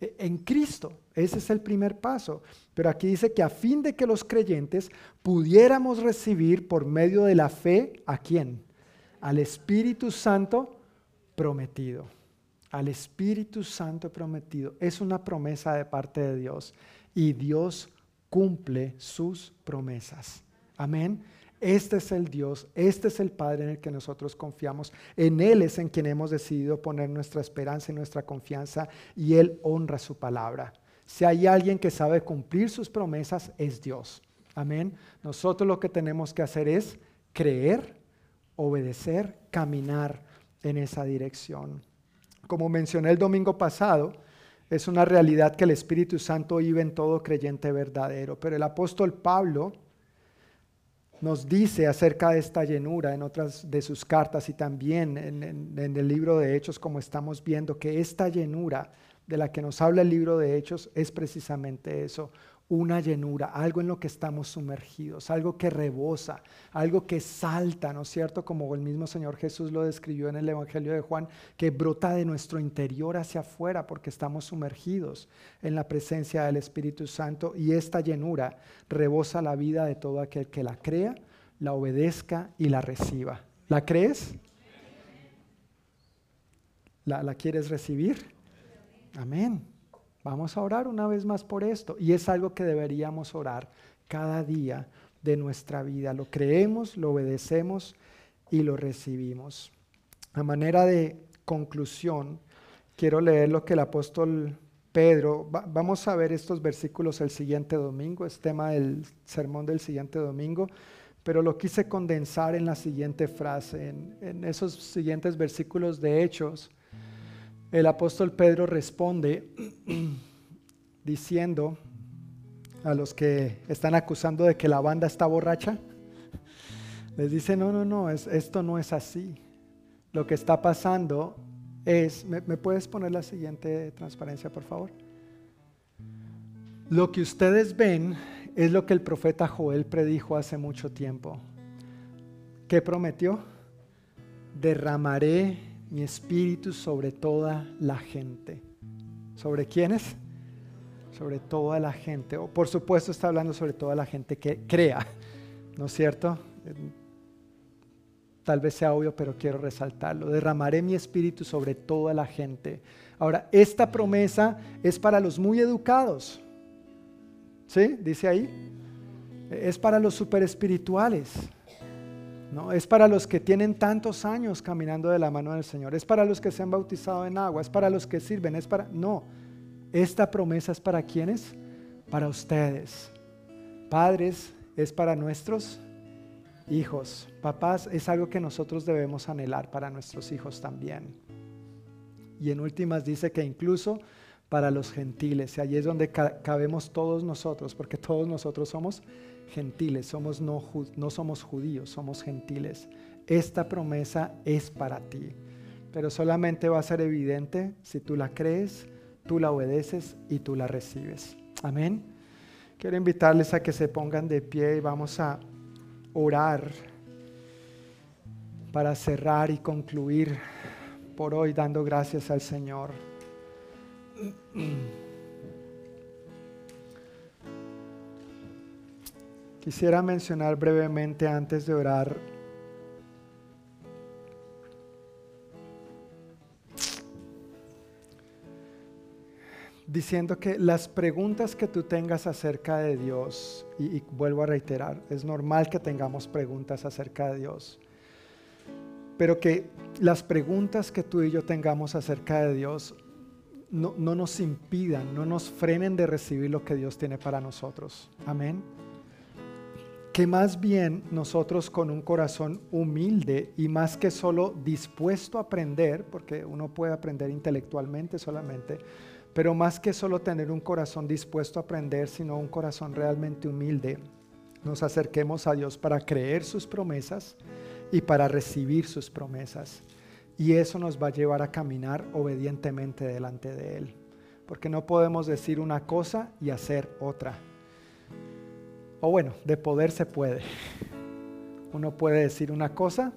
e, en Cristo. Ese es el primer paso. Pero aquí dice que a fin de que los creyentes pudiéramos recibir por medio de la fe, ¿a quién? Al Espíritu Santo prometido. Al Espíritu Santo prometido. Es una promesa de parte de Dios y Dios cumple sus promesas. Amén. Este es el Dios, este es el Padre en el que nosotros confiamos. En Él es en quien hemos decidido poner nuestra esperanza y nuestra confianza y Él honra su palabra. Si hay alguien que sabe cumplir sus promesas, es Dios. Amén. Nosotros lo que tenemos que hacer es creer, obedecer, caminar en esa dirección. Como mencioné el domingo pasado, es una realidad que el Espíritu Santo vive en todo creyente verdadero. Pero el apóstol Pablo nos dice acerca de esta llenura en otras de sus cartas y también en, el libro de Hechos, como estamos viendo, que esta llenura de la que nos habla el libro de Hechos es precisamente eso, una llenura, algo en lo que estamos sumergidos, algo que rebosa, algo que salta, ¿no es cierto? Como el mismo Señor Jesús lo describió en el Evangelio de Juan, que brota de nuestro interior hacia afuera porque estamos sumergidos en la presencia del Espíritu Santo y esta llenura rebosa la vida de todo aquel que la crea, la obedezca y la reciba. ¿La crees? ¿La, la quieres recibir? Amén. Vamos a orar una vez más por esto. Y es algo que deberíamos orar cada día de nuestra vida. Lo creemos, lo obedecemos y lo recibimos. A manera de conclusión, quiero leer lo que el apóstol Pedro, vamos a ver estos versículos el siguiente domingo, es tema del sermón del siguiente domingo, pero lo quise condensar en la siguiente frase, en, en esos siguientes versículos de Hechos el apóstol Pedro responde diciendo a los que están acusando de que la banda está borracha, les dice, no, no, no, esto no es así. Lo que está pasando es, ¿me, ¿me puedes poner la siguiente transparencia, por favor? Lo que ustedes ven es lo que el profeta Joel predijo hace mucho tiempo. ¿Qué prometió? Derramaré mi espíritu sobre toda la gente. ¿Sobre quiénes? Sobre toda la gente. O por supuesto está hablando sobre toda la gente que crea, ¿no es cierto? Tal vez sea obvio, pero quiero resaltarlo. Derramaré mi espíritu sobre toda la gente. Ahora, esta promesa es para los muy educados. ¿Sí? Dice ahí. Es para los super espirituales. ¿No? Es para los que tienen tantos años caminando de la mano del Señor, es para los que se han bautizado en agua, es para los que sirven, es para... No, esta promesa es para quienes? Para ustedes. Padres, es para nuestros hijos. Papás, es algo que nosotros debemos anhelar para nuestros hijos también. Y en últimas dice que incluso para los gentiles, y allí es donde cabemos todos nosotros, porque todos nosotros somos gentiles, somos no, no somos judíos, somos gentiles. Esta promesa es para ti. pero solamente va a ser evidente si tú la crees, tú la obedeces y tú la recibes. Amén. Quiero invitarles a que se pongan de pie y vamos a orar para cerrar y concluir por hoy dando gracias al Señor. Quisiera mencionar brevemente antes de orar diciendo que las preguntas que tú tengas acerca de Dios, y, vuelvo a reiterar, es normal que tengamos preguntas acerca de Dios, pero que las preguntas que tú y yo tengamos acerca de Dios no, no nos impidan, no nos frenen de recibir lo que Dios tiene para nosotros. Amén que más bien nosotros con un corazón humilde y más que solo dispuesto a aprender, porque uno puede aprender intelectualmente solamente, pero más que solo tener un corazón dispuesto a aprender, sino un corazón realmente humilde, nos acerquemos a Dios para creer sus promesas y para recibir sus promesas. Y eso nos va a llevar a caminar obedientemente delante de Él, porque no podemos decir una cosa y hacer otra. O bueno, de poder se puede. Uno puede decir una cosa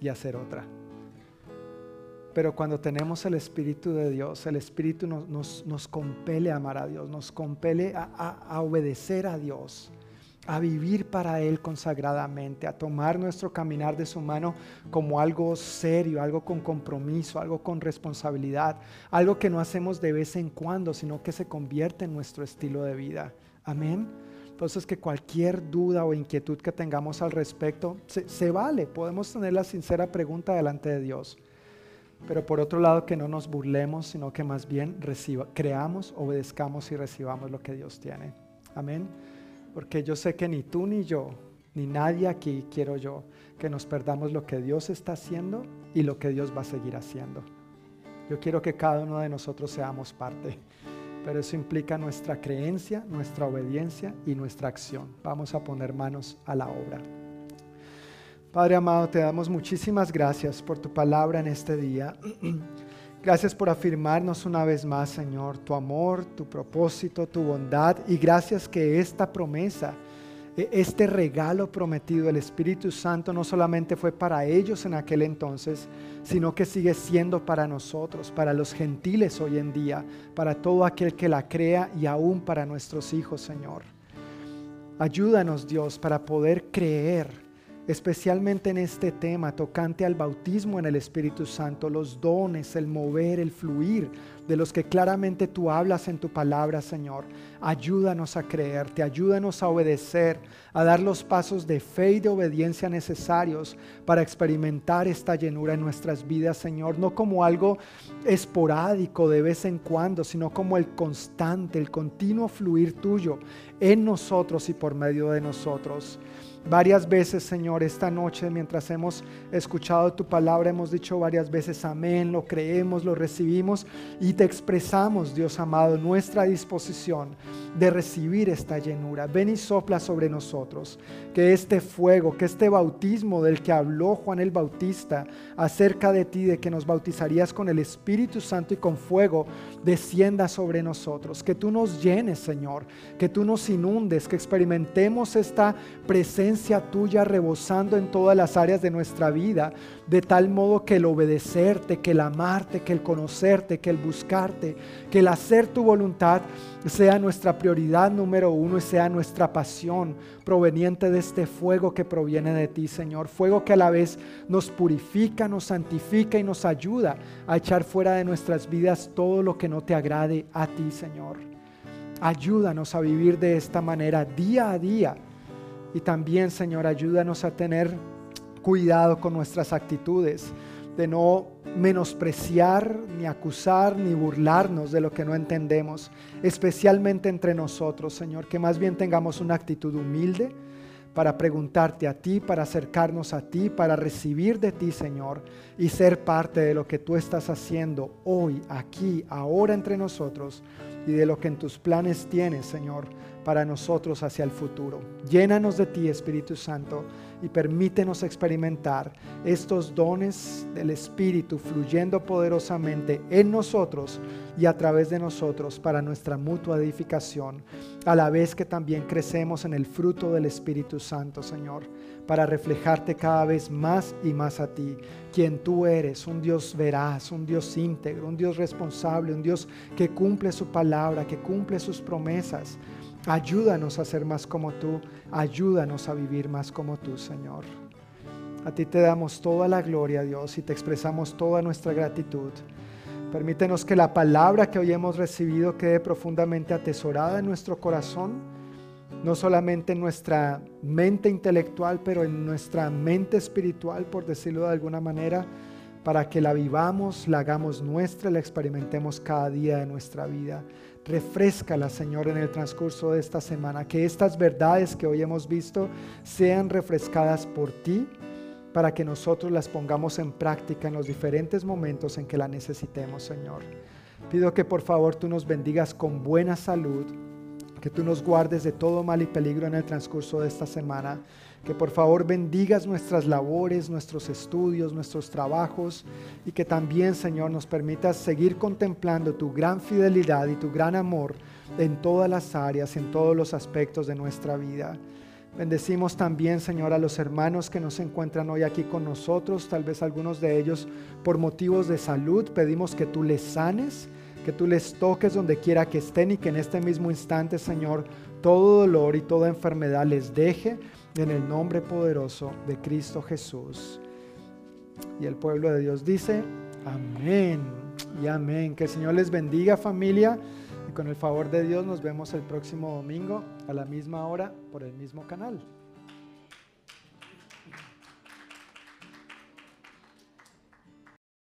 y hacer otra. Pero cuando tenemos el Espíritu de Dios, el Espíritu nos, nos, compele a amar a Dios, nos compele a, obedecer a Dios, a vivir para Él consagradamente, a tomar nuestro caminar de su mano como algo serio, algo con compromiso, algo con responsabilidad, algo que no hacemos de vez en cuando, sino que se convierte en nuestro estilo de vida. Amén. Entonces que cualquier duda o inquietud que tengamos al respecto, se, vale, podemos tener la sincera pregunta delante de Dios. Pero por otro lado, que no nos burlemos, sino que más bien reciba, creamos, obedezcamos y recibamos lo que Dios tiene. Amén. Porque yo sé que ni tú ni yo, ni nadie aquí quiero yo, que nos perdamos lo que Dios está haciendo y lo que Dios va a seguir haciendo. Yo quiero que cada uno de nosotros seamos parte pero eso implica nuestra creencia, nuestra obediencia y nuestra acción. Vamos a poner manos a la obra. Padre amado, te damos muchísimas gracias por tu palabra en este día. Gracias por afirmarnos una vez más, Señor, tu amor, tu propósito, tu bondad y gracias que esta promesa este regalo prometido del Espíritu Santo no solamente fue para ellos en aquel entonces, sino que sigue siendo para nosotros, para los gentiles hoy en día, para todo aquel que la crea y aún para nuestros hijos, Señor. Ayúdanos, Dios, para poder creer especialmente en este tema tocante al bautismo en el Espíritu Santo, los dones, el mover, el fluir de los que claramente tú hablas en tu palabra, Señor. Ayúdanos a creerte, ayúdanos a obedecer, a dar los pasos de fe y de obediencia necesarios para experimentar esta llenura en nuestras vidas, Señor, no como algo esporádico de vez en cuando, sino como el constante, el continuo fluir tuyo en nosotros y por medio de nosotros. Varias veces, Señor, esta noche mientras hemos escuchado tu palabra, hemos dicho varias veces amén, lo creemos, lo recibimos y te expresamos, Dios amado, nuestra disposición de recibir esta llenura. Ven y sopla sobre nosotros, que este fuego, que este bautismo del que habló Juan el Bautista acerca de ti, de que nos bautizarías con el Espíritu Santo y con fuego, descienda sobre nosotros. Que tú nos llenes, Señor, que tú nos inundes, que experimentemos esta tuya rebosando en todas las áreas de nuestra vida, de tal modo que el obedecerte, que el amarte, que el conocerte, que el buscarte, que el hacer tu voluntad sea nuestra prioridad número uno y sea nuestra pasión proveniente de este fuego que proviene de ti, Señor. Fuego que a la vez nos purifica, nos santifica y nos ayuda a echar fuera de nuestras vidas todo lo que no te agrade a ti, Señor. Ayúdanos a vivir de esta manera día a día y también, Señor, ayúdanos a tener cuidado con nuestras actitudes, de no menospreciar, ni acusar, ni burlarnos de lo que no entendemos, especialmente entre nosotros, Señor, que más bien tengamos una actitud humilde para preguntarte a ti, para acercarnos a ti, para recibir de ti, Señor, y ser parte de lo que tú estás haciendo hoy, aquí, ahora entre nosotros, y de lo que en tus planes tienes, Señor, para nosotros hacia el futuro. Llénanos de ti, Espíritu Santo, y permítenos experimentar estos dones del Espíritu fluyendo poderosamente en nosotros y a través de nosotros para nuestra mutua edificación, a la vez que también crecemos en el fruto del Espíritu Santo, Señor, para reflejarte cada vez más y más a ti, quien tú eres, un Dios veraz, un Dios íntegro, un Dios responsable, un Dios que cumple su palabra, que cumple sus promesas Ayúdanos a ser más como tú. Ayúdanos a vivir más como tú, Señor. A ti te damos toda la gloria, Dios, y te expresamos toda nuestra gratitud. Permítenos que la palabra que hoy hemos recibido quede profundamente atesorada en nuestro corazón, no solamente en nuestra mente intelectual, pero en nuestra mente espiritual, por decirlo de alguna manera, para que la vivamos, la hagamos nuestra, la experimentemos cada día de nuestra vida. Refrescala, Señor, en el transcurso de esta semana. Que estas verdades que hoy hemos visto sean refrescadas por ti para que nosotros las pongamos en práctica en los diferentes momentos en que la necesitemos, Señor. Pido que por favor tú nos bendigas con buena salud, que tú nos guardes de todo mal y peligro en el transcurso de esta semana que por favor bendigas nuestras labores, nuestros estudios, nuestros trabajos y que también, Señor, nos permitas seguir contemplando tu gran fidelidad y tu gran amor en todas las áreas, en todos los aspectos de nuestra vida. Bendecimos también, Señor, a los hermanos que nos encuentran hoy aquí con nosotros, tal vez algunos de ellos por motivos de salud. Pedimos que tú les sanes, que tú les toques donde quiera que estén y que en este mismo instante, Señor, todo dolor y toda enfermedad les deje en el nombre poderoso de Cristo Jesús. Y el pueblo de Dios dice, amén y amén. Que el Señor les bendiga familia. Y con el favor de Dios nos vemos el próximo domingo a la misma hora por el mismo canal.